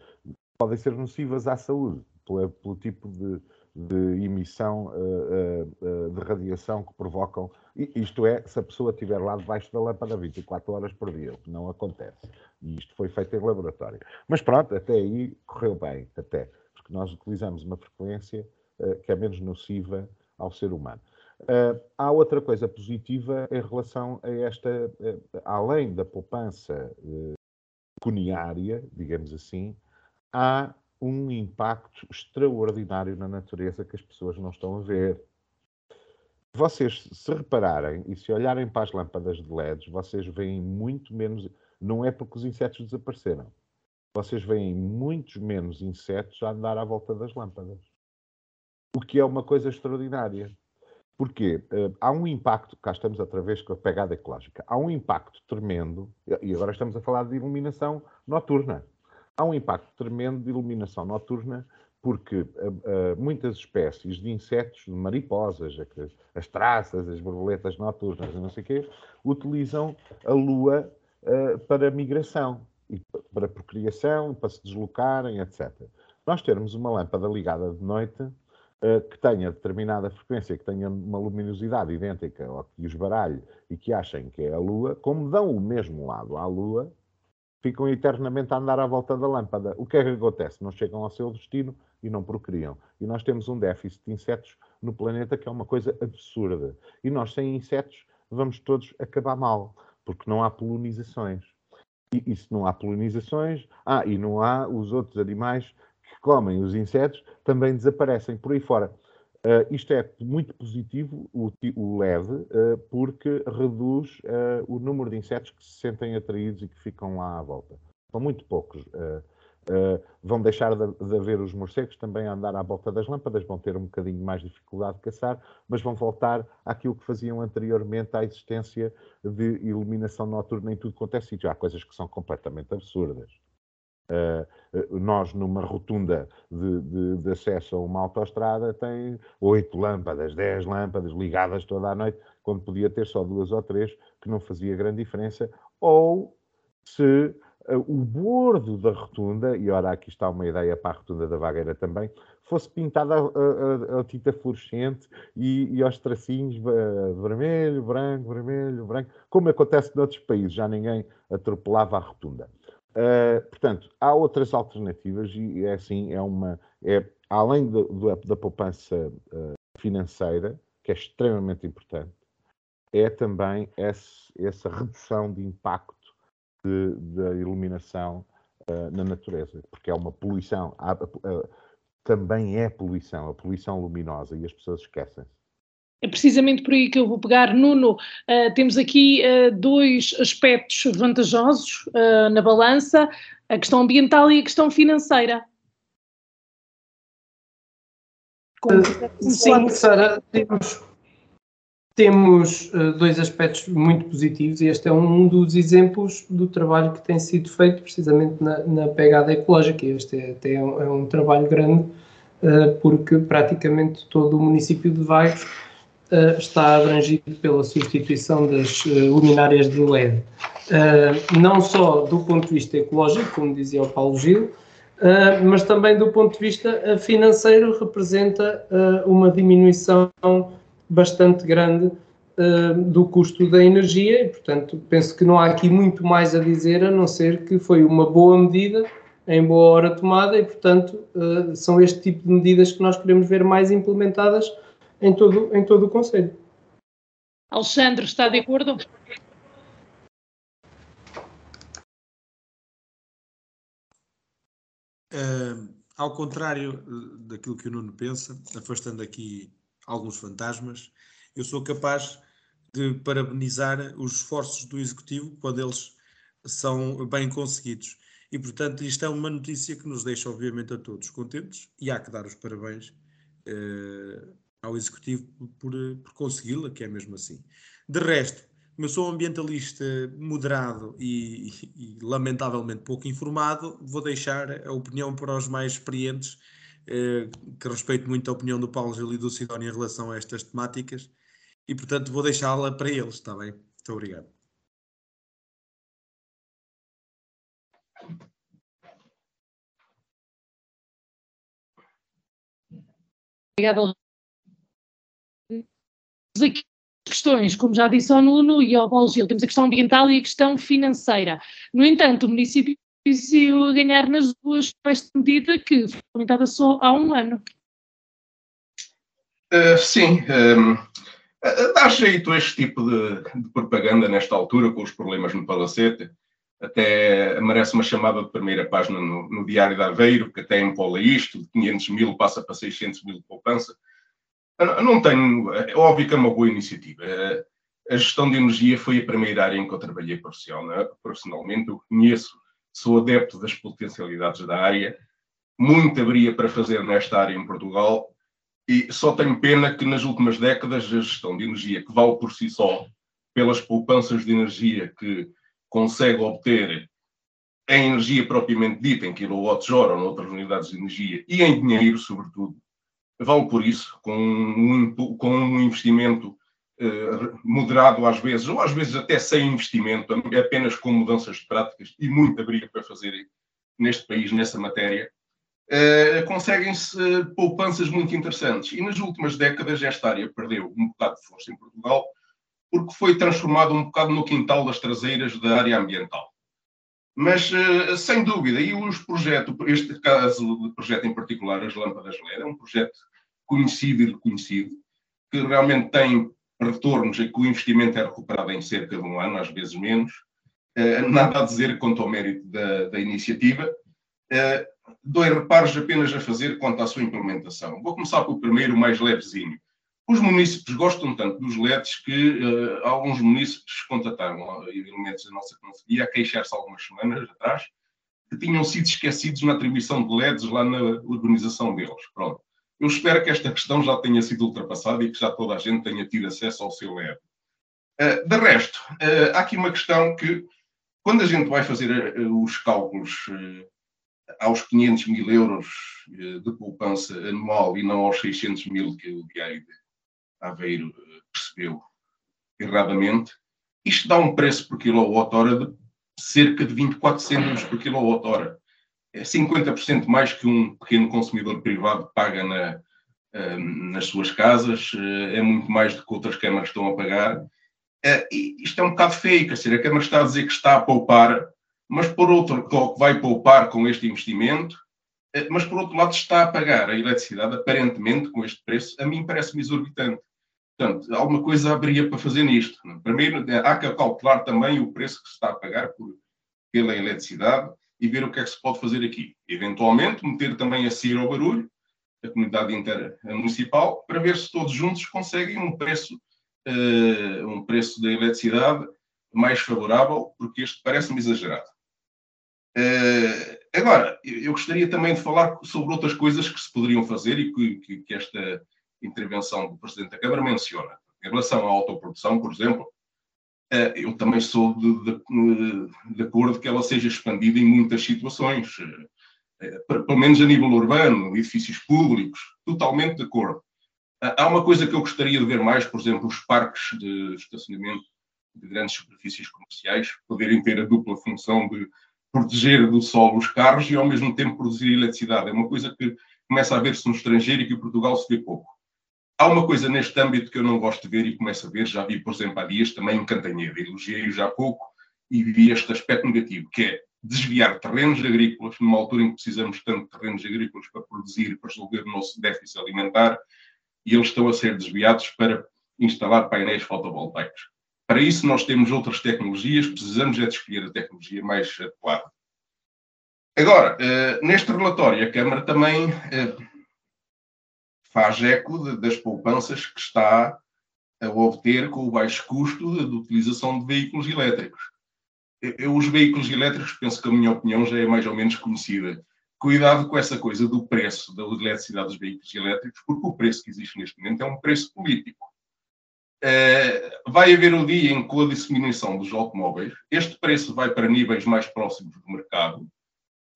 podem ser nocivas à saúde, pelo, tipo de, de emissão de radiação que provocam. Isto é, se a pessoa estiver lá debaixo da lâmpada 24 horas por dia, o que não acontece. E isto foi feito em laboratório. Mas pronto, até aí correu bem, até, porque nós utilizamos uma frequência que é menos nociva ao ser humano. Uh, há outra coisa positiva em relação a esta, uh, além da poupança pecuniária, digamos assim, há um impacto extraordinário na natureza que as pessoas não estão a ver. Vocês, se repararem e se olharem para as lâmpadas de LEDs, vocês veem muito menos. Não é porque os insetos desapareceram. Vocês veem muitos menos insetos a andar à volta das lâmpadas. O que é uma coisa extraordinária. Porque uh, há um impacto, cá estamos outra vez com a pegada ecológica, há um impacto tremendo, e agora estamos a falar de iluminação noturna. Há um impacto tremendo de iluminação noturna porque uh, uh, muitas espécies de insetos, de mariposas, as traças, as borboletas noturnas e não sei o quê, utilizam a lua para migração, e para procriação, para se deslocarem, etc. Nós termos uma lâmpada ligada de noite eh, que tenha determinada frequência, que tenha uma luminosidade idêntica ou que os baralhe e que achem que é a Lua, como dão o mesmo lado à Lua, ficam eternamente a andar à volta da lâmpada. O que é que acontece? Não chegam ao seu destino e não procriam. E nós temos um déficit de insetos no planeta que é uma coisa absurda. E nós, sem insetos, vamos todos acabar mal, porque não há polinizações. E, e se não há polinizações, ah, e não há os outros animais que comem os insetos também desaparecem por aí fora. Uh, isto é muito positivo, o, o LED, uh, porque reduz uh, o número de insetos que se sentem atraídos e que ficam lá à volta. São muito poucos. vão deixar de, de, haver os morcegos também a andar à volta das lâmpadas, vão ter um bocadinho mais dificuldade de caçar, mas vão voltar àquilo que faziam anteriormente à existência de iluminação noturna em tudo quanto é sítio. Há coisas que são completamente absurdas. Uh, nós, numa rotunda de, de, de, acesso a uma autoestrada, tem oito lâmpadas, dez lâmpadas ligadas toda a noite, quando podia ter só duas ou três, que não fazia grande diferença. Ou se uh, o bordo da rotunda, e ora aqui está uma ideia para a rotunda da vagueira também, fosse pintada a tinta fluorescente e, e aos tracinhos uh, vermelho, branco, vermelho, branco, como acontece noutros países, já ninguém atropelava a rotunda. Uh, portanto, há outras alternativas e é assim, é uma, é, além de, da poupança uh, financeira, que é extremamente importante, é também esse, essa redução de impacto da iluminação uh, na natureza, porque é uma poluição, há, também é poluição, a poluição luminosa, e as pessoas esquecem-se. É precisamente por aí que eu vou pegar. Nuno, uh, temos aqui uh, dois aspectos vantajosos uh, na balança: a questão ambiental e a questão financeira. Como... Sim, Sara, temos, temos dois aspectos muito positivos e este é um dos exemplos do trabalho que tem sido feito precisamente na, na pegada ecológica. Este é, até é um, é um trabalho grande porque praticamente todo o município de Vagos uh, está abrangido pela substituição das uh, luminárias de LED. Uh, não só do ponto de vista ecológico, como dizia o Paulo Gil, mas também do ponto de vista financeiro, representa uma diminuição bastante grande do custo da energia e, portanto, penso que não há aqui muito mais a dizer a não ser que foi uma boa medida em boa hora tomada e, portanto, são este tipo de medidas que nós queremos ver mais implementadas em todo, em todo o Conselho. Alexandre, está de acordo? Uh, ao contrário daquilo que o Nuno pensa, afastando aqui alguns fantasmas, eu sou capaz de parabenizar os esforços do Executivo quando eles são bem conseguidos. E, portanto, isto é uma notícia que nos deixa, obviamente, a todos contentes e há que dar os parabéns uh, ao Executivo por, por consegui-la, que é mesmo assim. De resto, eu sou um ambientalista moderado e, e, e, lamentavelmente pouco informado, vou deixar a opinião para os mais experientes, eh, que respeito muito a opinião do Paulo Gil e do Sidónio em relação a estas temáticas, e portanto vou deixá-la para eles, está bem? Muito obrigado. Obrigada. Aqui questões, como já disse ao Nuno e ao Paulo Gil, temos a questão ambiental e a questão financeira. No entanto, o município decidiu ganhar nas duas com esta medida que foi implementada só há um ano. Uh, sim, ehm, dá jeito este tipo de, de, propaganda nesta altura, com os problemas no Palacete. Até merece uma chamada de primeira página no, no Diário de Aveiro, que até empola isto, de 500 mil passa para 600 mil de poupança. Não tenho, é óbvio que é uma boa iniciativa. A gestão de energia foi a primeira área em que eu trabalhei profissionalmente. Eu conheço, sou adepto das potencialidades da área. Muito haveria para fazer nesta área em Portugal e só tenho pena que nas últimas décadas a gestão de energia, que vale por si só, pelas poupanças de energia que consegue obter em energia propriamente dita, em quilowatts-hora ou noutras unidades de energia, e em dinheiro, sobretudo, vale por isso, com um, com um investimento eh, moderado às vezes, ou às vezes até sem investimento, apenas com mudanças de práticas, e muita briga para fazer neste país, nessa matéria, Uh, conseguem-se poupanças muito interessantes. E nas últimas décadas esta área perdeu um bocado de força em Portugal, porque foi transformada um bocado no quintal das traseiras da área ambiental. Mas, uh, sem dúvida, e os projetos, este caso de projeto em particular, as lâmpadas LED, é um projeto conhecido e reconhecido, que realmente tem retornos e que o investimento é recuperado em cerca de um ano, às vezes menos. Uh, nada a dizer quanto ao mérito da, da iniciativa dois reparos apenas a fazer quanto à sua implementação. Vou começar pelo primeiro, mais levezinho. Os municípios gostam tanto dos LEDs que uh, alguns municípios contataram uh, elementos da nossa conselhia a queixar-se algumas semanas atrás que tinham sido esquecidos na atribuição de LEDs lá na urbanização deles. Pronto. Eu espero que esta questão já tenha sido ultrapassada e que já toda a gente tenha tido acesso ao seu LED. Uh, de resto, uh, há aqui uma questão que, quando a gente vai fazer os cálculos aos 500 mil euros eh, de poupança anual e não aos 600 mil que o Diário Aveiro eh, percebeu erradamente, isto dá um preço por quilowatt-hora de cerca de 24 cêntimos por quilowatt-hora. É 50% mais que um pequeno consumidor privado paga na, eh, nas suas casas, é muito mais do que outras câmaras estão a pagar. Isto é um bocado feio, quer dizer, a Câmara está a dizer que está a poupar mas por outro que vai poupar com este investimento, eh, mas por outro lado está a pagar a eletricidade aparentemente com este preço, a mim parece-me exorbitante. Portanto, alguma coisa haveria para fazer nisto. Primeiro, eh, há que calcular também o preço que se está a pagar por, pela eletricidade e ver o que é que se pode fazer aqui. Eventualmente, meter também a CIR ao barulho, a comunidade intermunicipal, para ver se todos juntos conseguem um preço, uh, um preço da eletricidade mais favorável, porque este parece-me exagerado. Uh, agora, eu gostaria também de falar sobre outras coisas que se poderiam fazer e que, que, que esta intervenção do Presidente da Câmara menciona. Em relação à autoprodução, por exemplo, uh, eu também sou de, de, de, acordo que ela seja expandida em muitas situações, uh, pelo menos a nível urbano, edifícios públicos, totalmente de acordo. Há uma coisa que eu gostaria de ver mais, por exemplo, os parques de estacionamento de grandes superfícies comerciais poderem ter a dupla função de proteger do sol os carros e ao mesmo tempo produzir eletricidade. É uma coisa que começa a ver-se no estrangeiro e que Portugal se vê pouco. Há uma coisa neste âmbito que eu não gosto de ver e começo a ver, já vi, por exemplo, há dias também em Cantanhede, elogiei-o já há pouco e vi este aspecto negativo, que é desviar terrenos agrícolas, numa altura em que precisamos tanto de terrenos agrícolas para produzir, para resolver o nosso déficit alimentar, e eles estão a ser desviados para instalar painéis fotovoltaicos. Para isso, nós temos outras tecnologias, precisamos é de escolher a tecnologia mais adequada. Agora, eh, neste relatório, a Câmara também eh, faz eco das poupanças que está a obter com o baixo custo de utilização de veículos elétricos. Eu, os veículos elétricos, penso que a minha opinião já é mais ou menos conhecida. Cuidado com essa coisa do preço da eletricidade dos veículos elétricos, porque o preço que existe neste momento é um preço político. Eh, vai haver o dia em que, com a disseminação dos automóveis, este preço vai para níveis mais próximos do mercado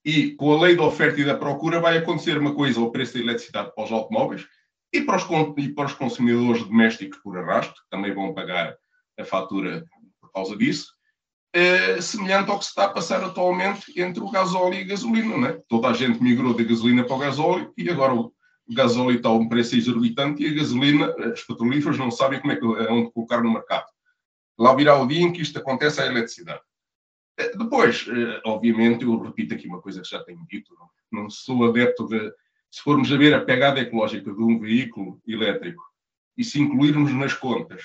e, com a lei da oferta e da procura, vai acontecer uma coisa ao preço da eletricidade para os automóveis e para os, e para os consumidores domésticos por arrasto, que também vão pagar a fatura por causa disso. é, semelhante ao que se está a passar atualmente entre o gasóleo e a gasolina. Não é? Toda a gente migrou da gasolina para o gasóleo e agora o gasóleo está a um preço exorbitante e a gasolina, os petrolíferos não sabem como é que, onde colocar no mercado. Lá virá o dia em que isto acontece à eletricidade. É, depois, é, obviamente, eu repito aqui uma coisa que já tenho dito, não, não sou adepto de, se formos a ver a pegada ecológica de um veículo elétrico e se incluirmos nas contas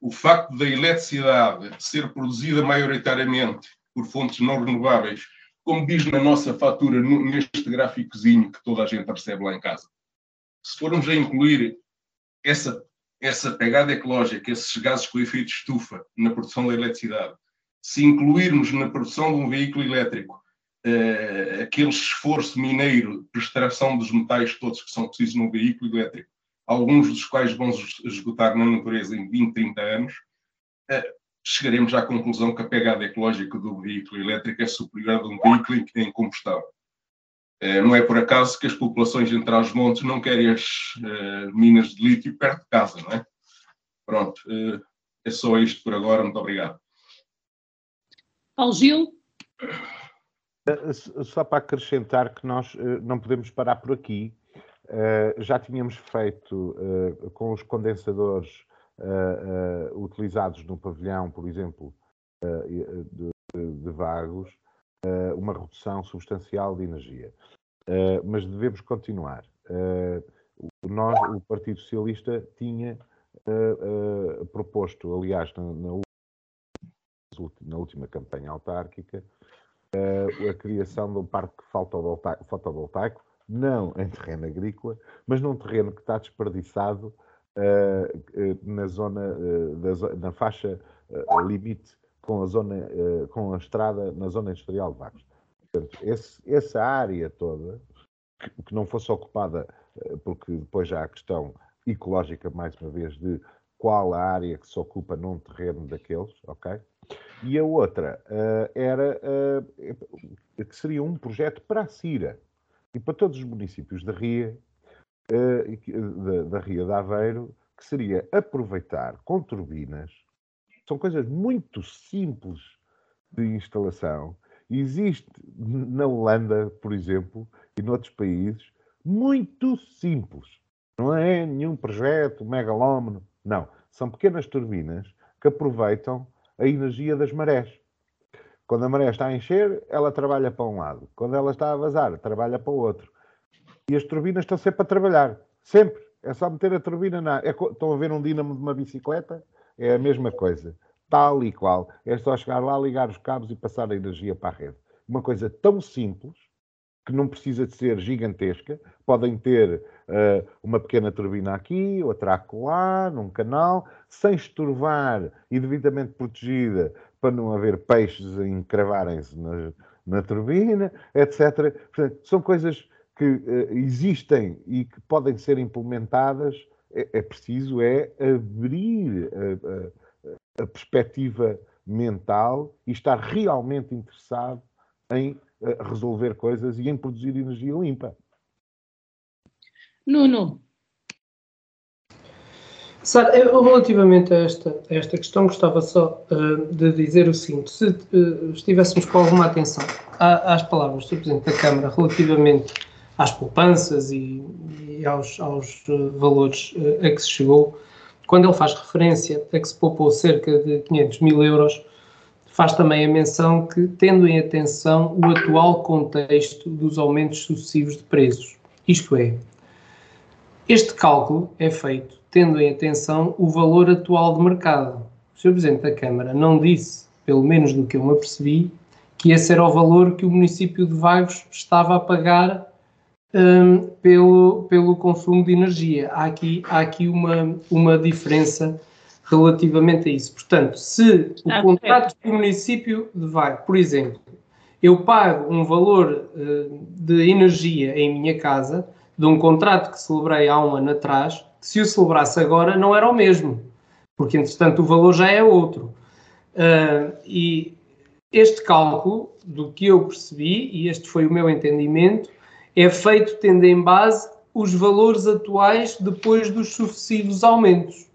o facto da eletricidade ser produzida maioritariamente por fontes não renováveis, como diz na nossa fatura, neste gráficozinho que toda a gente recebe lá em casa, se formos a incluir essa, essa pegada ecológica, esses gases com efeito de estufa na produção da eletricidade, se incluirmos na produção de um veículo elétrico uh, aquele esforço mineiro de extração dos metais todos que são precisos num veículo elétrico, alguns dos quais vão esgotar na natureza em 20, 30 anos, eh, chegaremos à conclusão que a pegada ecológica do veículo elétrico é superior a um veículo em combustão. Eh, não é por acaso que as populações em trás-montes não querem as uh, minas de lítio perto de casa, não é? Pronto, uh, é só isto por agora, muito obrigado. Paulo Gil? Só para acrescentar que nós não podemos parar por aqui, Uh, já tínhamos feito uh, com os condensadores uh, utilizados no pavilhão, por exemplo, de, de, Vagos, uma redução substancial de energia. mas devemos continuar. nós, o Partido Socialista, tinha proposto, aliás, na, na, última campanha autárquica, a criação de um parque fotovoltaico não em terreno agrícola, mas num terreno que está desperdiçado uh, uh, na zona, uh, da, na faixa limite com a zona, com a estrada na zona industrial de Vagos. Portanto, esse, essa área toda, que, que não fosse ocupada, porque depois já há a questão ecológica, mais uma vez, de qual a área que se ocupa num terreno daqueles, ok? E a outra era que seria um projeto para a CIRA, e para todos os municípios da Ria, uh, da, da Ria de Aveiro, que seria aproveitar com turbinas, são coisas muito simples de instalação. Existe na Holanda, por exemplo, e noutros países, muito simples. Não é nenhum projeto megalómano. Não. São pequenas turbinas que aproveitam a energia das marés. Quando a maré está a encher, ela trabalha para um lado. Quando ela está a vazar, trabalha para o outro. E as turbinas estão sempre a trabalhar. Sempre. É só meter a turbina na. É... Estão a ver um dínamo de uma bicicleta? É a mesma coisa. Tal e qual. É só chegar lá, ligar os cabos e passar a energia para a rede. Uma coisa tão simples que não precisa de ser gigantesca. Podem ter uh, uma pequena turbina aqui, outra acolá, num canal, sem estorvar e devidamente protegida para não haver peixes a encravarem-se na, na, turbina, etc. Portanto, são coisas que uh, existem e que podem ser implementadas. É, é preciso é abrir a, a, a, perspectiva mental e estar realmente interessado em uh, resolver coisas e em produzir energia limpa. Nuno, Sara, eu, relativamente a esta, a esta questão, gostava só uh, de dizer o seguinte: se uh, estivéssemos com alguma atenção às palavras do Presidente da Câmara relativamente às poupanças e, aos, aos uh, valores a que se chegou, quando ele faz referência a que se poupou cerca de 500 mil euros, faz também a menção que, tendo em atenção o atual contexto dos aumentos sucessivos de preços. Isto é, este cálculo é feito tendo em atenção o valor atual de mercado. O Sr. Presidente da Câmara não disse, pelo menos do que eu me apercebi, que esse era o valor que o município de Vagos estava a pagar um, pelo, pelo consumo de energia. Há aqui, há aqui uma, uma diferença relativamente a isso. Portanto, se o ah, contrato do município de Vagos, por exemplo, eu pago um valor uh, de energia em minha casa, de um contrato que celebrei há um ano atrás, se o celebrasse agora não era o mesmo, porque entretanto o valor já é outro. Uh, e este cálculo, do que eu percebi, e este foi o meu entendimento, é feito tendo em base os valores atuais depois dos sucessivos aumentos.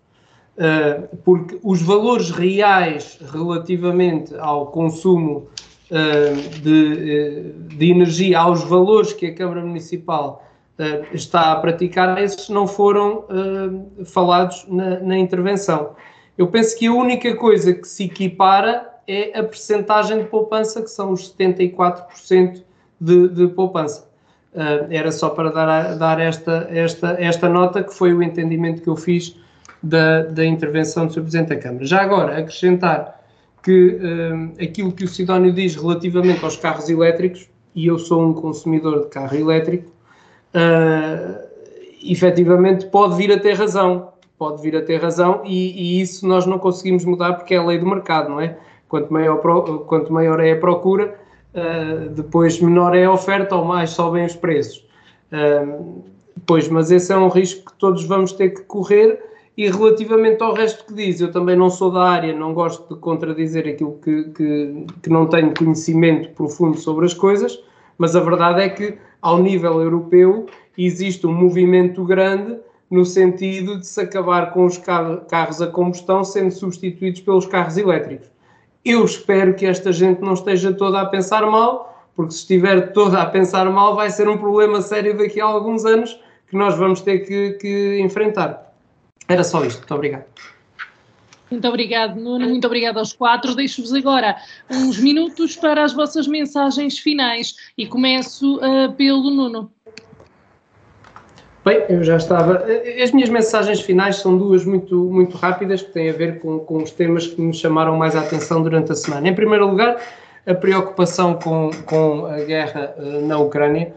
uh, porque os valores reais relativamente ao consumo uh, de, de, energia, aos valores que a Câmara Municipal está a praticar, esses não foram falados na, na intervenção. Eu penso que a única coisa que se equipara é a percentagem de poupança, que são os 74% de, de poupança. Uh, era só para dar, dar esta, esta, esta nota, que foi o entendimento que eu fiz da, da intervenção do Sr. Presidente da Câmara. Já agora, acrescentar que uh, aquilo que o Sidónio diz relativamente aos carros elétricos, e eu sou um consumidor de carro elétrico, uh, efetivamente pode vir a ter razão, pode vir a ter razão, e, e isso nós não conseguimos mudar porque é a lei do mercado, não é? Quanto maior, quanto maior é a procura, uh, depois menor é a oferta ou mais sobem os preços. Uh, pois, mas esse é um risco que todos vamos ter que correr. E relativamente ao resto que diz, eu também não sou da área, não gosto de contradizer aquilo que, que, que não tenho conhecimento profundo sobre as coisas, mas a verdade é que, ao nível europeu, existe um movimento grande no sentido de se acabar com os carros a combustão sendo substituídos pelos carros elétricos. Eu espero que esta gente não esteja toda a pensar mal, porque se estiver toda a pensar mal, vai ser um problema sério daqui a alguns anos que nós vamos ter que, que enfrentar. Era só isto. Muito obrigado. Muito obrigado, Nuno. Muito obrigado aos quatro. Deixo-vos agora uns minutos para as vossas mensagens finais e começo uh, pelo Nuno. Bem, eu já estava. As minhas mensagens finais são duas muito, muito rápidas, que têm a ver com, com os temas que me chamaram mais a atenção durante a semana. Em primeiro lugar, a preocupação com, com a guerra uh, na Ucrânia,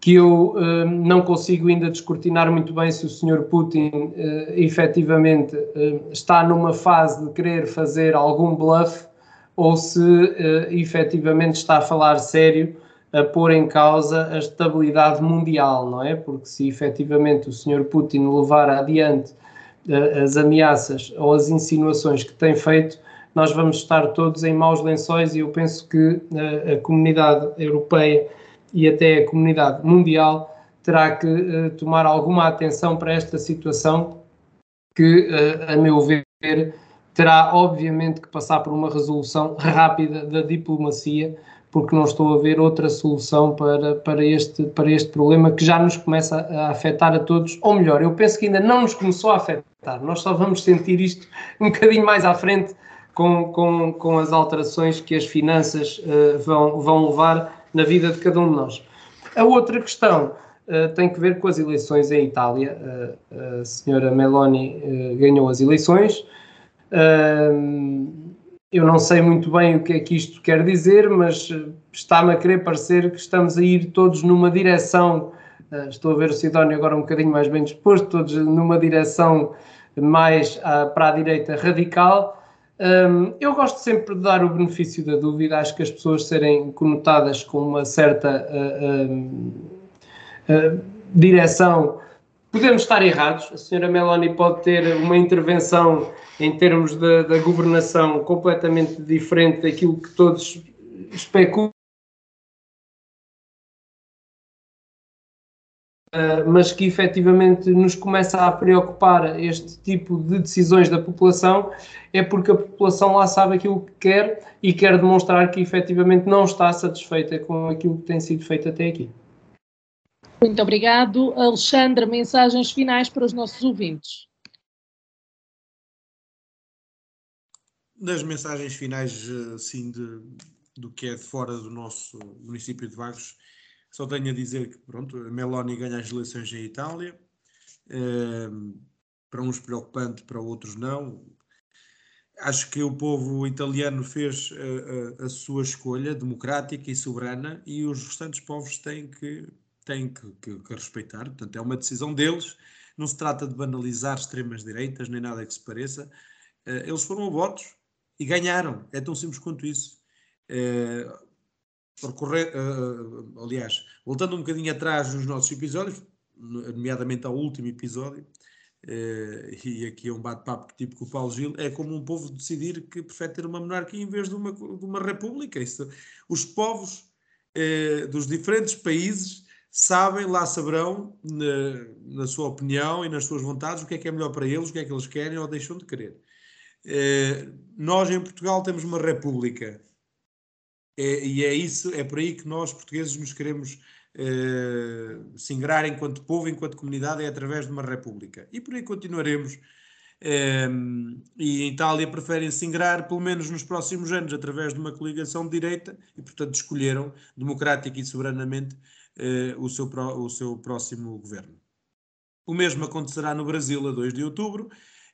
que eu uh, não consigo ainda descortinar muito bem se o Sr. Putin uh, efetivamente uh, está numa fase de querer fazer algum bluff ou se uh, efetivamente está a falar sério a pôr em causa a estabilidade mundial, não é? Porque se efetivamente o Sr. Putin levar adiante uh, as ameaças ou as insinuações que tem feito, nós vamos estar todos em maus lençóis e eu penso que uh, a comunidade europeia e até a comunidade mundial terá que uh, tomar alguma atenção para esta situação que, a meu ver, terá obviamente que passar por uma resolução rápida da diplomacia porque não estou a ver outra solução para, para, este, para este problema que já nos começa a afetar a todos, ou melhor, eu penso que ainda não nos começou a afetar, nós só vamos sentir isto um bocadinho mais à frente com, com, com as alterações que as finanças uh, vão, vão levar na vida de cada um de nós. A outra questão uh, tem que ver com as eleições em Itália. Uh, a senhora Meloni ganhou as eleições eu não sei muito bem o que é que isto quer dizer, mas eh, está-me a querer parecer que estamos a ir todos numa direção. Uh, estou a ver o Sidónio agora um bocadinho mais bem disposto, todos numa direção mais uh, para a direita radical. Um, eu gosto sempre de dar o benefício da dúvida, acho que as pessoas serem conotadas com uma certa uh, direção. Podemos estar errados, a senhora Meloni pode ter uma intervenção em termos da, da governação completamente diferente daquilo que todos especulam. Uh, mas que efetivamente nos começa a preocupar este tipo de decisões da população, é porque a população lá sabe aquilo que quer e quer demonstrar que efetivamente não está satisfeita com aquilo que tem sido feito até aqui. Muito obrigado. Alexandre, mensagens finais para os nossos ouvintes. das mensagens finais, assim, de, do que é de fora do nosso município de Vagos, só tenho a dizer que, pronto, a Meloni ganha as eleições em Itália, eh, para uns preocupante, para outros não. Acho que o povo italiano fez a, a, a sua escolha democrática e soberana e os restantes povos têm que, têm que, que, que respeitar. Portanto, é uma decisão deles. Não se trata de banalizar extremas direitas, nem nada que se pareça. Uh, eles foram a votos, e ganharam. É tão simples quanto isso. É, correr, uh, aliás, voltando um bocadinho atrás nos nossos episódios, nomeadamente ao último episódio, e aqui é um bate-papo tipo com o Paulo Gil, é como um povo decidir que prefere ter uma monarquia em vez de uma, de uma república. Isso, os povos dos diferentes países sabem, lá saberão, na, na, sua opinião e nas suas vontades, o que é que é melhor para eles, o que é que eles querem ou deixam de querer. Eh, nós em Portugal temos uma república é, e é isso, é por aí que nós portugueses nos queremos eh, singrar enquanto povo, enquanto comunidade, é através de uma república. E por aí continuaremos. Um, e em Itália preferem singrar, pelo menos nos próximos anos, através de uma coligação de direita e, portanto, escolheram democrática e soberanamente uh, o, seu, o seu próximo governo. O mesmo acontecerá no Brasil a 2 de outubro,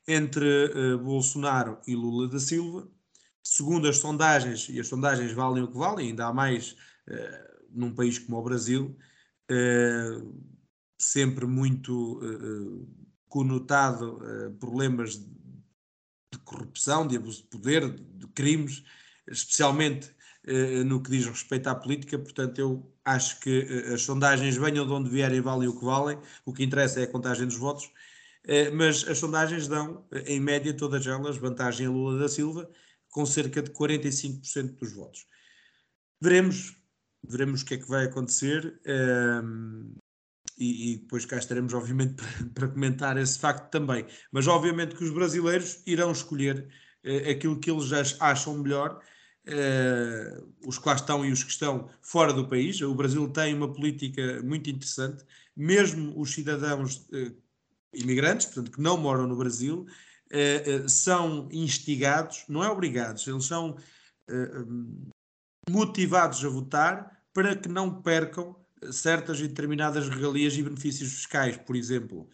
entre uh, Bolsonaro e Lula da Silva. Segundo as sondagens, e as sondagens valem o que valem, ainda há mais uh, num país como o Brasil, sempre muito conotado problemas de corrupção, de abuso de poder, de crimes, especialmente no que diz respeito à política, portanto, eu acho que eh, as sondagens venham de onde vierem, valem o que valem, o que interessa é a contagem dos votos, eh, mas as sondagens dão, em média, todas elas, vantagem a Lula da Silva, com cerca de 45% dos votos. Veremos, veremos o que é que vai acontecer. Um, e, depois cá estaremos, obviamente, para, para, comentar esse facto também. Mas, obviamente, que os brasileiros irão escolher aquilo que eles acham melhor uh, os que lá estão e os que estão fora do país. O Brasil tem uma política muito interessante, mesmo os cidadãos uh, imigrantes, portanto, que não moram no Brasil, uh, são instigados, não é obrigados, eles são motivados a votar para que não percam certas e determinadas regalias e benefícios fiscais, por exemplo.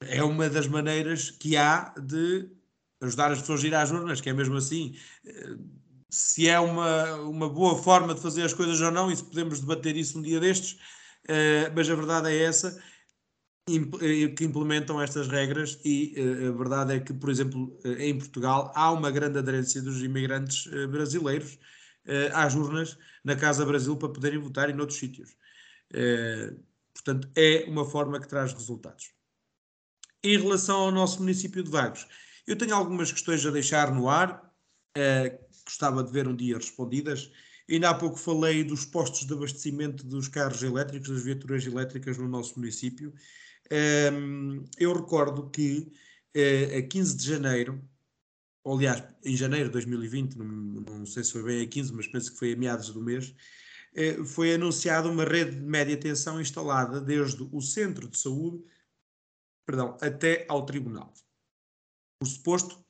É uma das maneiras que há de ajudar as pessoas a ir às urnas, que é mesmo assim. Se é uma, uma boa forma de fazer as coisas ou não, e se podemos debater isso um dia destes, uh, mas a verdade é essa, eh, que implementam estas regras e a verdade é que, por exemplo, em Portugal há uma grande aderência dos imigrantes brasileiros às urnas na Casa Brasil para poderem votar e noutros sítios. portanto, é uma forma que traz resultados. Em relação ao nosso município de Vagos, eu tenho algumas questões a deixar no ar, uh, gostava de ver um dia respondidas. Ainda há pouco falei dos postos de abastecimento dos carros elétricos, das viaturas elétricas no nosso município. Um, ehm, eu recordo que uh, a 15 de janeiro, ou, aliás, em janeiro de 2020, não, não, sei se foi bem a 15, mas penso que foi a meados do mês, uh, foi anunciada uma rede de média tensão instalada desde o centro de saúde perdão, até ao tribunal. Por suposto,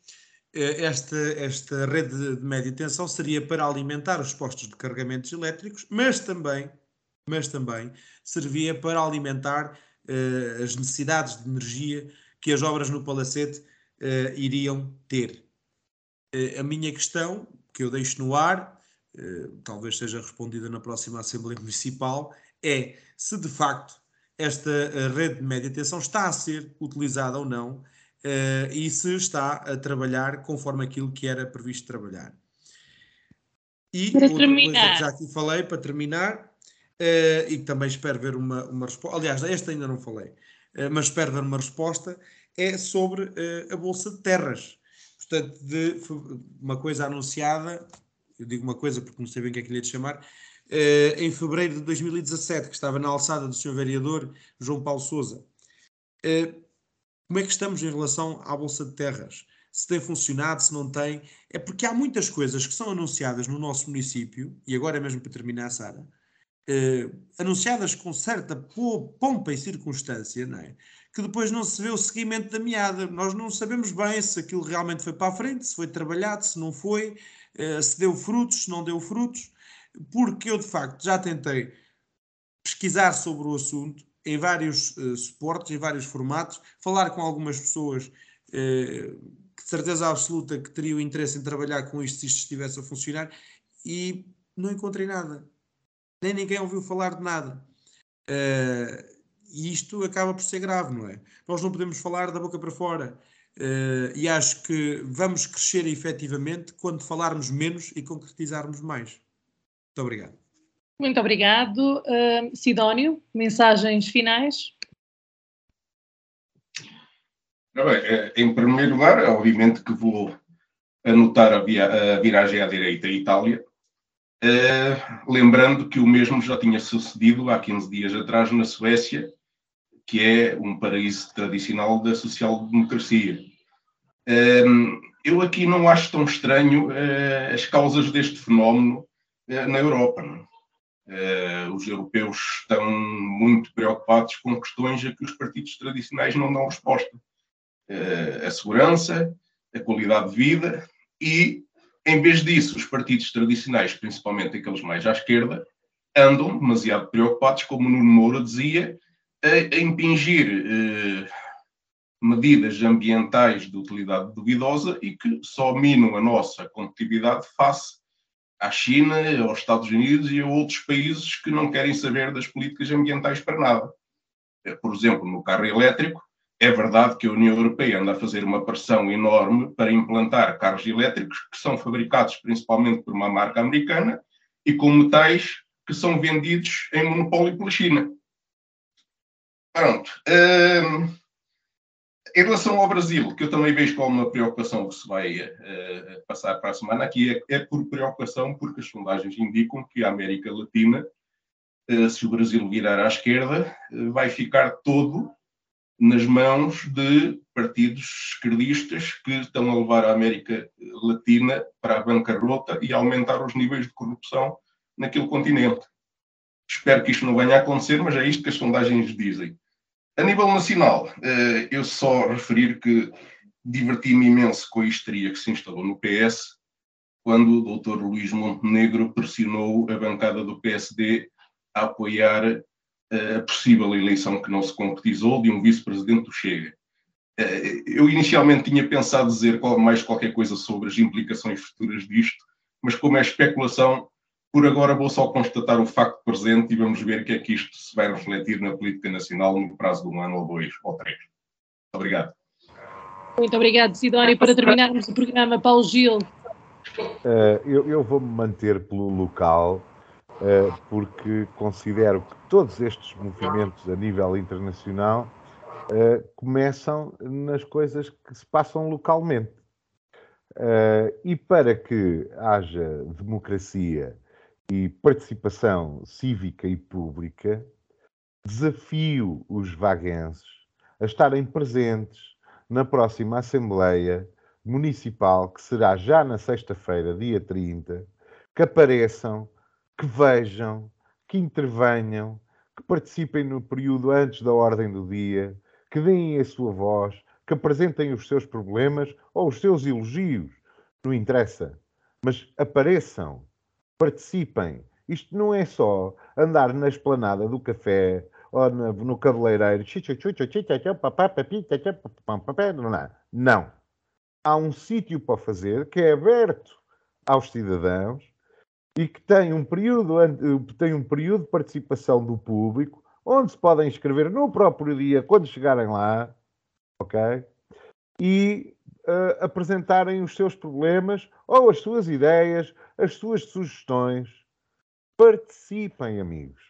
eh, esta, esta rede de média tensão seria para alimentar os postos de carregamentos elétricos, mas também, mas também servia para alimentar uh, as necessidades de energia que as obras no Palacete uh, iriam ter. Uh, a minha questão, que eu deixo no ar, talvez seja respondida na próxima Assembleia Municipal, é se de facto esta rede de média tensão está a ser utilizada ou não uh, e se está a trabalhar conforme aquilo que era previsto trabalhar. E para outra terminar. coisa que já aqui falei, para terminar, uh, e que também espero ver uma, uma resposta, aliás, esta ainda não falei, uh, mas espero ver uma resposta, é sobre a Bolsa de Terras. Portanto, de uma coisa anunciada, eu digo uma coisa porque não sei bem o que é que lhe ia chamar, em fevereiro de 2017, que estava na alçada do Sr. Vereador João Paulo Souza. Como é que estamos em relação à Bolsa de Terras? Se tem funcionado, se não tem. É porque há muitas coisas que são anunciadas no nosso município, e agora é mesmo para terminar, Sara, eh, anunciadas com certa pompa e circunstância, não é? que depois não se vê o seguimento da meada. Nós não sabemos bem se aquilo realmente foi para a frente, se foi trabalhado, se não foi, eh, se deu frutos, se não deu frutos, porque eu de facto já tentei pesquisar sobre o assunto em vários uh, suportes, em vários formatos, falar com algumas pessoas uh, de certeza absoluta que teriam interesse em trabalhar com isto se isto estivesse a funcionar e não encontrei nada. Nem ninguém ouviu falar de nada. Uh, e isto acaba por ser grave, não é? Nós não podemos falar da boca para fora. Uh, e acho que vamos crescer efetivamente quando falarmos menos e concretizarmos mais. Muito obrigado. Muito obrigado. Uh, Sidónio, mensagens finais? Eh, em primeiro lugar, obviamente que vou anotar a, via, a viragem à direita em Itália, Uh, lembrando que o mesmo já tinha sucedido há 15 dias atrás na Suécia, que é um paraíso tradicional da social-democracia. Uh, eu aqui não acho tão estranho uh, as causas deste fenómeno na Europa. Os europeus estão muito preocupados com questões a que os partidos tradicionais não dão resposta. a segurança, a qualidade de vida e em vez disso, os partidos tradicionais, principalmente aqueles mais à esquerda, andam demasiado preocupados, como o Nuno Moura dizia, a, a impingir eh, medidas ambientais de utilidade duvidosa e que só minam a nossa competitividade face à China, aos Estados Unidos e a outros países que não querem saber das políticas ambientais para nada. Eh, por exemplo, no carro elétrico, é verdade que a União Europeia anda a fazer uma pressão enorme para implantar carros elétricos que são fabricados principalmente por uma marca americana e com metais que são vendidos em monopólio pela China. Pronto. Um, em relação ao Brasil, que eu também vejo como uma preocupação que se vai uh, passar para a semana, aqui é, é, por preocupação, porque as sondagens indicam que a América Latina, uh, se o Brasil virar à esquerda, uh, vai ficar todo nas mãos de partidos esquerdistas que estão a levar a América Latina para a bancarrota e aumentar os níveis de corrupção naquele continente. Espero que isto não venha a acontecer, mas é isto que as sondagens dizem. A nível nacional, eh, eu só referir que diverti-me imenso com a histeria que se instalou no PS quando o doutor Luís Montenegro pressionou a bancada do PSD a apoiar a possível eleição que não se concretizou de um vice-presidente do Chega. Eh, eu inicialmente tinha pensado dizer mais qualquer coisa sobre as implicações futuras disto, mas como é especulação, por agora vou só constatar o facto presente e vamos ver o que é que isto se vai refletir na política nacional no prazo de um ano ou dois ou três. Obrigado. Muito obrigado, Sidónio. Para terminarmos o programa, Paulo Gil. Uh, eu, eu vou-me manter pelo local eh, porque considero que todos estes movimentos a nível internacional eh, começam nas coisas que se passam localmente. E para que haja democracia e participação cívica e pública, desafio os vaguenses a estarem presentes na próxima Assembleia Municipal, que será já na sexta-feira, dia 30, que apareçam que vejam, que intervenham, que participem no período antes da ordem do dia, que deem a sua voz, que apresentem os seus problemas ou os seus elogios. Não interessa. Mas apareçam, participem. Isto não é só andar na esplanada do café ou no cabeleireiro. Não. Há um sítio para fazer que é aberto aos cidadãos e que tem um período, tem um período de participação do público, onde se podem inscrever no próprio dia, quando chegarem lá, ok? E uh, apresentarem os seus problemas ou as suas ideias, as suas sugestões. Participem, amigos.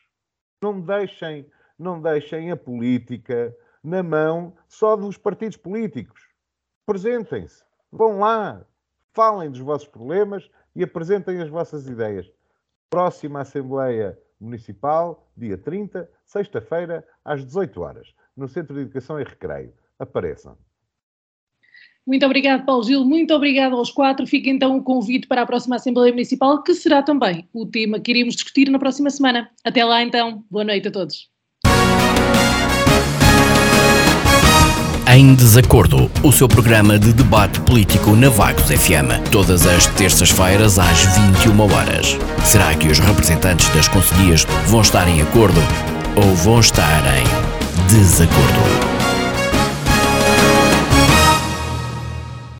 Não deixem, não deixem a política na mão só dos partidos políticos. Apresentem-se, vão lá, falem dos vossos problemas e apresentem as vossas ideias. Próxima Assembleia Municipal, dia 30, sexta-feira, às 18 horas, no Centro de Educação e Recreio. Apareçam. Muito obrigado, Paulo Gil. Muito obrigado aos quatro. Fica então o convite para a próxima Assembleia Municipal, que será também o tema que iremos discutir na próxima semana. Até lá, então. Boa noite a todos. Em Desacordo, o seu programa de debate político na Vagos FM, todas as terças-feiras às 21 horas. Será que os representantes das conselhias vão estar em acordo ou vão estar em desacordo?